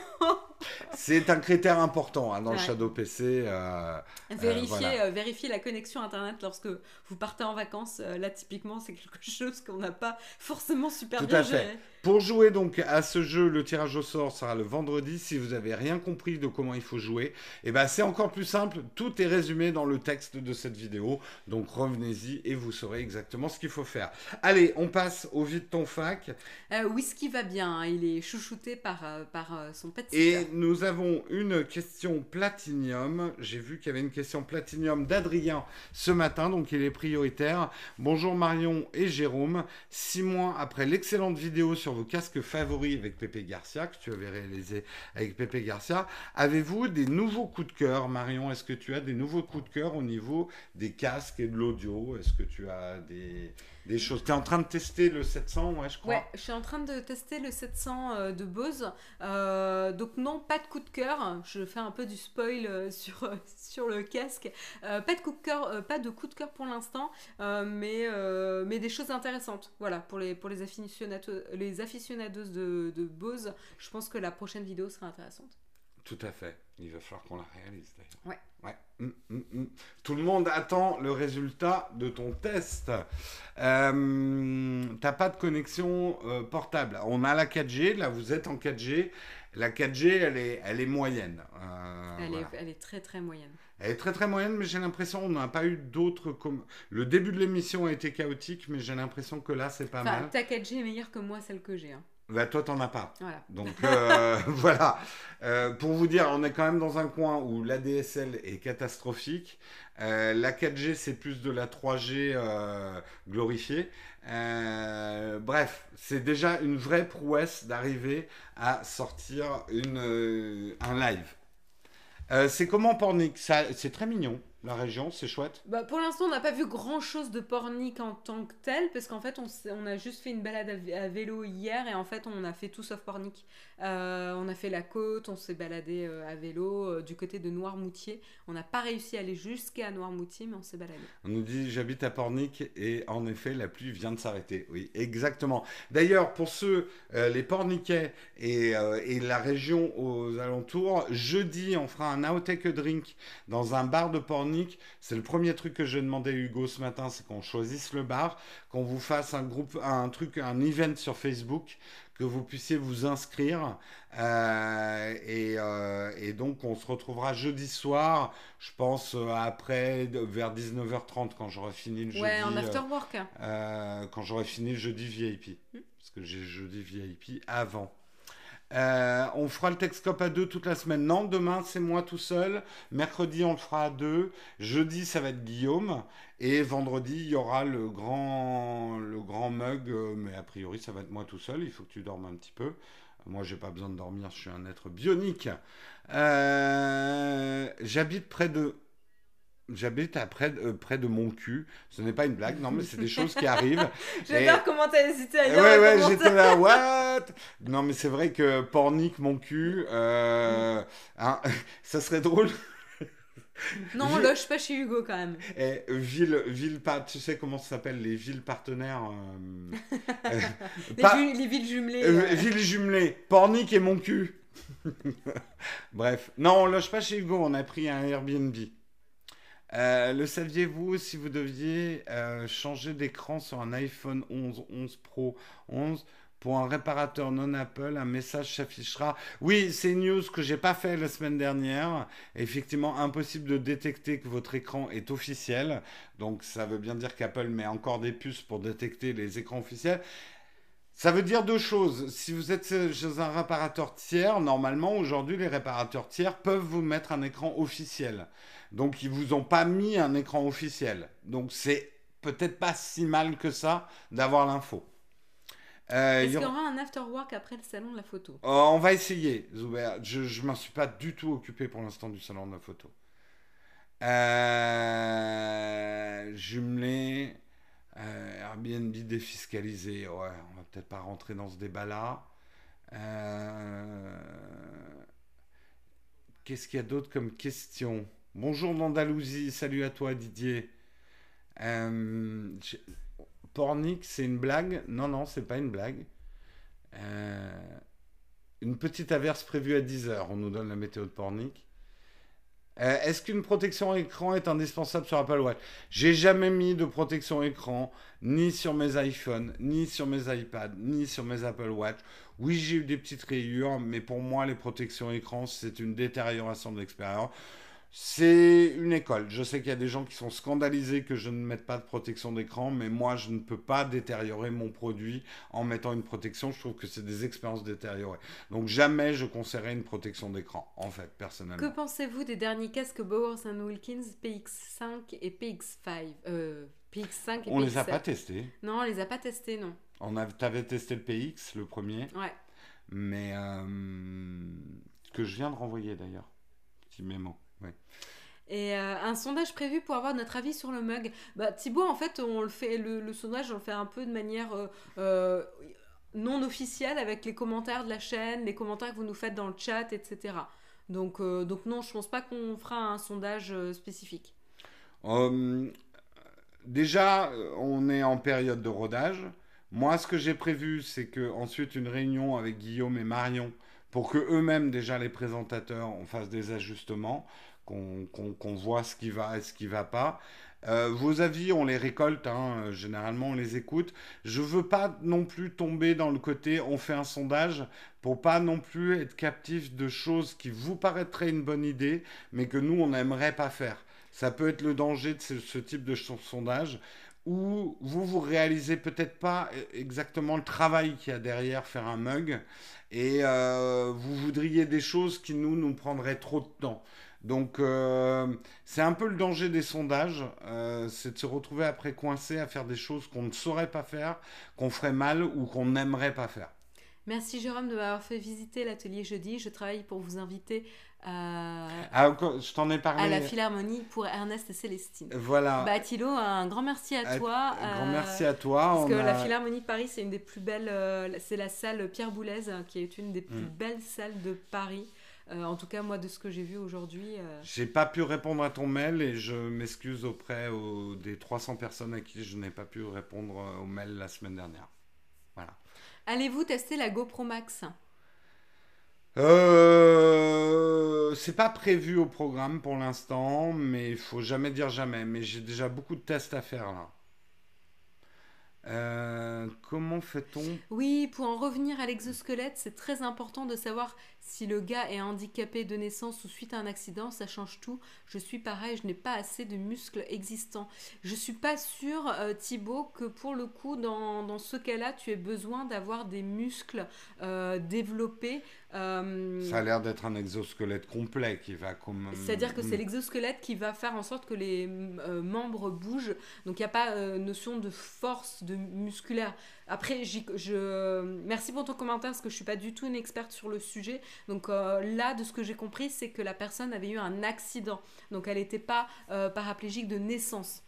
C'est un critère important hein, dans le. Shadow PC. euh, Vérifier, voilà. euh, vérifier la connexion internet lorsque vous partez en vacances. euh, là, typiquement, c'est quelque chose qu'on n'a pas forcément super Tout bien à fait. géré. Pour jouer donc à ce jeu, le tirage au sort sera le vendredi. Si vous avez rien compris de comment il faut jouer, et ben c'est encore plus simple. Tout est résumé dans le texte de cette vidéo. Donc revenez-y et vous saurez exactement ce qu'il faut faire. Allez, on passe au vide ton fac. Euh, Whisky va bien, hein, il est chouchouté par, euh, par euh, son pet Et nous avons une question platinium. J'ai vu qu'il y avait une question platinium d'Adrien ce matin, donc il est prioritaire. Bonjour Marion et Jérôme. Six mois après l'excellente vidéo sur vos casques favoris avec Pépé Garcia, que tu avais réalisé avec Pépé Garcia, avez-vous des nouveaux coups de cœur, Marion? Est-ce que tu as des nouveaux coups de cœur au niveau des casques et de l'audio? Est-ce que tu as des, des choses? Tu es en train de tester le 700, ouais, je crois Ouais, je suis en train de tester le 700 euh, de Bose. Euh, donc non, pas de coup de cœur. Je fais un peu du spoil euh, sur, sur le casque. Pas de coup de cœur, pas de coup de cœur pour l'instant, mais, mais des choses intéressantes. Voilà, pour les, pour les, les aficionados de, de Bose, je pense que la prochaine vidéo sera intéressante. Tout à fait. Il va falloir qu'on la réalise d'ailleurs. Ouais. Ouais. Hum, hum, hum. Tout le monde attend le résultat de ton test. Euh, T'as pas de connexion euh, portable. On a la 4G. Là, vous êtes en 4G. La 4G, elle est, elle est moyenne. Euh, elle, voilà. est, elle est très très moyenne. Elle est très très moyenne, mais j'ai l'impression qu'on n'a pas eu d'autres. Com... Le début de l'émission a été chaotique, mais j'ai l'impression que là, c'est pas Enfin, mal. ta 4G est meilleure que moi, celle que j'ai. hein. Bah, toi, t'en as pas. Voilà. Donc euh, voilà. Euh, pour vous dire, on est quand même dans un coin où l'ADSL est catastrophique. Euh, la 4G, c'est plus de la 3G euh, glorifiée. Euh, bref, c'est déjà une vraie prouesse d'arriver à sortir une, euh, un live. Euh, c'est comment Pornic? C'est très mignon, la région, c'est chouette. Bah, pour l'instant, on n'a pas vu grand chose de Pornic en tant que tel, parce qu'en fait, on, a juste fait une balade à, à vélo hier, et en fait, on a fait tout sauf Pornic. Euh, on a fait la côte, on s'est baladé euh, à vélo euh, du côté de Noirmoutier. On n'a pas réussi à aller jusqu'à Noirmoutier, mais on s'est baladé. On nous dit j'habite à Pornic et en effet la pluie vient de s'arrêter. Oui, exactement. D'ailleurs, pour ceux, les Porniquais et, et la région aux alentours, jeudi on fera un Outtake Drink dans un bar de Pornic. C'est le premier truc que je demandais à Hugo ce matin, c'est qu'on choisisse le bar, qu'on vous fasse un groupe, un truc, un event sur Facebook que vous puissiez vous inscrire. Euh, et, euh, et donc, on se retrouvera jeudi soir, je pense, euh, après, vers 19h30, quand j'aurai fini le jeudi. ouais, en after work. quand j'aurai fini le jeudi VIP. Mm. Parce que j'ai jeudi VIP avant. Euh, on fera le Texcope à deux toute la semaine. Non, demain c'est moi tout seul. Mercredi on le fera à deux. Jeudi ça va être Guillaume. Et vendredi il y aura le grand, le grand mug. mais a priori ça va être moi tout seul. Il faut que tu dormes un petit peu. Moi j'ai pas besoin de dormir. Je suis un être bionique. Euh, J'habite près de. J'habite près, de, près de mon cul. Ce n'est pas une blague, non, mais c'est des choses qui arrivent. J'adore comment t'as hésité à dire. Ouais, ouais, j'étais là, what? Non, mais c'est vrai que pornique mon cul, euh, hein, ça serait drôle. Non, on loge pas chez Hugo quand même. Et ville, ville, tu sais comment ça s'appelle les villes partenaires euh, les, villes jumelées. Euh, villes jumelées, pornique et mon cul. Bref, non, on loge pas chez Hugo, on a pris un Airbnb. Euh, le saviez-vous si vous deviez euh, changer d'écran sur un iPhone 11, 11 Pro, 11 pour un réparateur non Apple, un message s'affichera? Oui, c'est une news que j'ai pas fait la semaine dernière. Effectivement, impossible de détecter que votre écran est officiel. Donc ça veut bien dire qu'Apple met encore des puces pour détecter les écrans officiels. Ça veut dire deux choses. Si vous êtes chez un réparateur tiers, normalement aujourd'hui les réparateurs tiers peuvent vous mettre un écran officiel. Donc ils vous ont pas mis un écran officiel. Donc c'est peut-être pas si mal que ça d'avoir l'info. Euh, Est-ce qu'il y aura un after work après le salon de la photo? Oh, On va essayer, Zuber. Je ne m'en suis pas du tout occupé pour l'instant du salon de la photo. Euh, jumelé, euh, Airbnb défiscalisé. Ouais, on va peut-être pas rentrer dans ce débat-là. Euh, qu'est-ce qu'il y a d'autre comme question? Bonjour d'Andalousie, salut à toi Didier. Euh, Pornic, c'est une blague? Non, non, c'est pas une blague. Euh, une petite averse prévue à 10h, on nous donne la météo de Pornic. Euh, est-ce qu'une protection écran est indispensable sur Apple Watch? J'ai jamais mis de protection écran, ni sur mes iPhones, ni sur mes iPads, ni sur mes Apple Watch. Oui, j'ai eu des petites rayures, mais pour moi, les protections écran, c'est une détérioration de l'expérience. C'est une école. Je sais qu'il y a des gens qui sont scandalisés que je ne mette pas de protection d'écran, mais moi, je ne peux pas détériorer mon produit en mettant une protection. Je trouve que c'est des expériences détériorées. Donc jamais je conseillerais une protection d'écran, en fait, personnellement. Que pensez-vous des derniers casques Bowers Wilkins PX5 et PX5 euh, PX5 et On les a pas testés. Non, on les a pas testés, non. On a, avais testé le PX, le premier. Ouais. Mais euh, que je viens de renvoyer d'ailleurs. Petit mémo. Et euh, un sondage prévu pour avoir notre avis sur le mug. Bah, Thibaut, en fait, on le fait, le, sondage, on le fait un peu de manière euh, euh, non officielle avec les commentaires de la chaîne, les commentaires que vous nous faites dans le chat, etc. Donc, donc non, je pense pas qu'on fera un sondage spécifique. Hum, déjà, on est en période de rodage. Moi, ce que j'ai prévu, c'est que ensuite une réunion avec Guillaume et Marion pour que eux-mêmes déjà les présentateurs on fasse des ajustements qu'on voit ce qui va et ce qui va pas. Euh, vos avis, on les récolte, hein, généralement on les écoute. Je veux pas non plus tomber dans le côté on fait un sondage pour pas non plus être captif de choses qui vous paraîtraient une bonne idée, mais que nous on n'aimerait pas faire. Ça peut être le danger de ce, type de sondage où vous vous réalisez peut-être pas exactement le travail qu'il y a derrière faire un mug et euh, vous voudriez des choses qui nous nous prendraient trop de temps. Donc euh, c'est un peu le danger des sondages, euh, c'est de se retrouver après coincé à faire des choses qu'on ne saurait pas faire, qu'on ferait mal ou qu'on n'aimerait pas faire. Merci Jérôme de m'avoir fait visiter l'atelier jeudi. Je travaille pour vous inviter à, ah, je t'en ai parlé. à la Philharmonie pour Ernest et Célestine. Voilà. Bah Thilo, un grand merci à toi. Un grand merci à toi. Parce que la Philharmonie de Paris, c'est une des plus belles. c'est la salle Pierre Boulez, qui est une des plus mm. belles salles de Paris. Euh, en tout cas, moi, de ce que j'ai vu aujourd'hui. Euh... J'ai pas pu répondre à ton mail et je m'excuse auprès des 300 personnes à qui je n'ai pas pu répondre euh, au mail la semaine dernière. Voilà. Allez-vous tester la GoPro Max? Euh, c'est pas prévu au programme pour l'instant, mais il faut jamais dire jamais. Mais j'ai déjà beaucoup de tests à faire là. Euh, comment fait-on? Oui, pour en revenir à l'exosquelette, c'est très important de savoir si le gars est handicapé de naissance ou suite à un accident, ça change tout. Je suis pareil, je n'ai pas assez de muscles existants. Je suis pas sûre, euh, Thibaut, que pour le coup, dans, ce cas-là, tu aies besoin d'avoir des muscles euh, développés Euh, Ça a l'air d'être un exosquelette complet qui va comme. C'est-à-dire que c'est Mm. l'exosquelette qui va faire en sorte que les euh, membres bougent. Donc il n'y a pas euh, notion de force de musculaire. Après, je merci pour ton commentaire parce que je suis pas du tout une experte sur le sujet. Donc euh, là, de ce que j'ai compris, c'est que la personne avait eu un accident. Donc elle n'était pas paraplégique de naissance.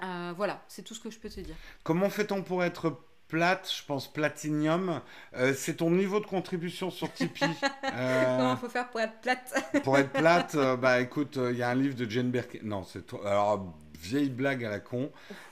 Voilà, c'est tout ce que je peux te dire. Comment fait-on pour être plate Je pense platinium. Euh, c'est ton niveau de contribution sur Tipeee. Euh, Comment faut faire pour être plate pour être plate, euh, bah écoute, il y a un livre de Jane Birkin. Non, c'est toi. Alors, vieille blague à la con.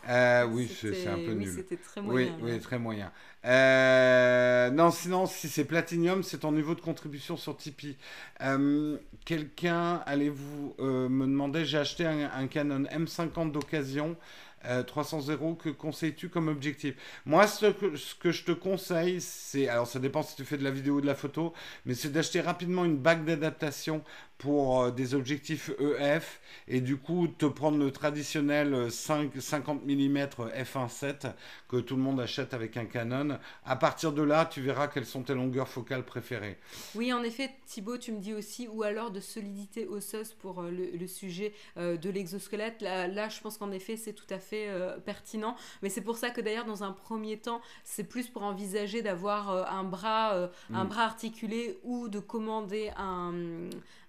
Euh, oui, c'est un peu oui, nul. c'était très Oui, moyen. oui, là. très moyen. Euh, non, sinon, si c'est Platinium, c'est ton niveau de contribution sur Tipeee. Euh, Quelqu'un, allez-vous euh, me demander, j'ai acheté un, un Canon M50 d'occasion, euh, 300 euros, que conseilles-tu comme objectif? Moi, ce que, ce que je te conseille, c'est, alors ça dépend si tu fais de la vidéo ou de la photo, mais c'est d'acheter rapidement une bague d'adaptation pour euh, des objectifs EF et du coup te prendre le traditionnel euh, 5, 50 mm f1.7 que tout le monde achète avec un Canon. À partir de là, tu verras quelles sont tes longueurs focales préférées. Oui, en effet, Thibaut, tu me dis aussi, ou alors de solidité osseuse pour euh, le, le sujet euh, de l'exosquelette. Là, là, je pense qu'en effet, c'est tout à fait euh, pertinent. Mais c'est pour ça que d'ailleurs, dans un premier temps, c'est plus pour envisager d'avoir euh, un, bras, un Mm. bras articulé ou de commander un,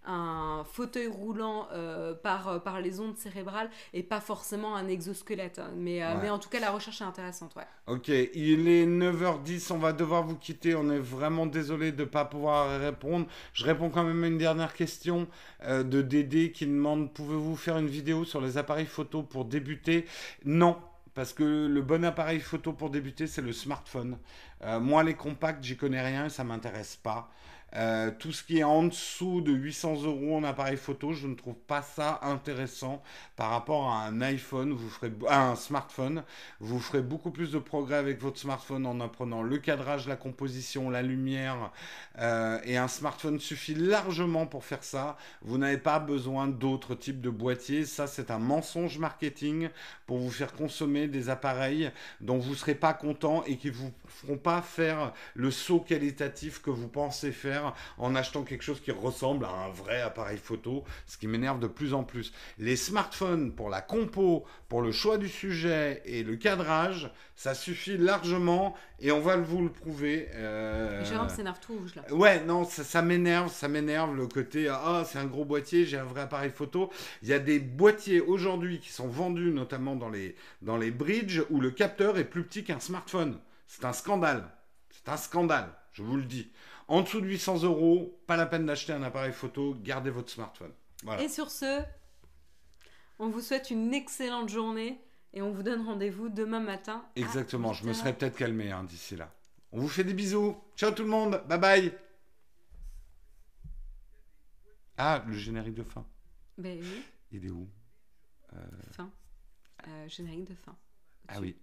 un fauteuil roulant euh, par, euh, par les ondes cérébrales et pas forcément un exosquelette. hein. Mais, euh, Ouais. mais en tout cas, la recherche est intéressante. Ouais. Ok, il est 9h10, on va devoir vous quitter. On est vraiment désolé de ne pas pouvoir répondre. Je réponds quand même à une dernière question euh, de Dédé qui demande Pouvez-vous faire une vidéo sur les appareils photo pour débuter? Non. Parce que le bon appareil photo pour débuter, c'est le smartphone. Euh, moi, les compacts, j'y connais rien et ça m'intéresse pas. Euh, tout ce qui est en dessous de 800 euros en appareil photo, je ne trouve pas ça intéressant par rapport à un iPhone, vous ferez, à un smartphone. Vous ferez beaucoup plus de progrès avec votre smartphone en apprenant le cadrage, la composition, la lumière. euh, et un smartphone suffit largement pour faire ça. Vous n'avez pas besoin d'autres types de boîtiers. Ça, c'est un mensonge marketing pour vous faire consommer des appareils dont vous ne serez pas content et qui vous feront pas faire le saut qualitatif que vous pensez faire en achetant quelque chose qui ressemble à un vrai appareil photo, ce qui m'énerve de plus en plus. Les smartphones pour la compo, pour le choix du sujet et le cadrage, ça suffit largement et on va vous le prouver. euh, Jérôme s'énerve tout rouge là. Ouais, non, ça, ça m'énerve, ça m'énerve le côté ah c'est un gros boîtier, j'ai un vrai appareil photo. Il y a des boîtiers aujourd'hui qui sont vendus notamment dans les dans les bridges où le capteur est plus petit qu'un smartphone. C'est un scandale. C'est un scandale, je vous le dis. En dessous de 800 euros, pas la peine d'acheter un appareil photo, gardez votre smartphone. Voilà. Et sur ce, on vous souhaite une excellente journée et on vous donne rendez-vous demain matin. Exactement, je me 8 heures. serais peut-être calmé hein, d'ici là. On vous fait des bisous. Ciao tout le monde, bye bye. Ah, le générique de fin. Ben oui, Il est où? Fin. Euh, générique de fin. Ah oui.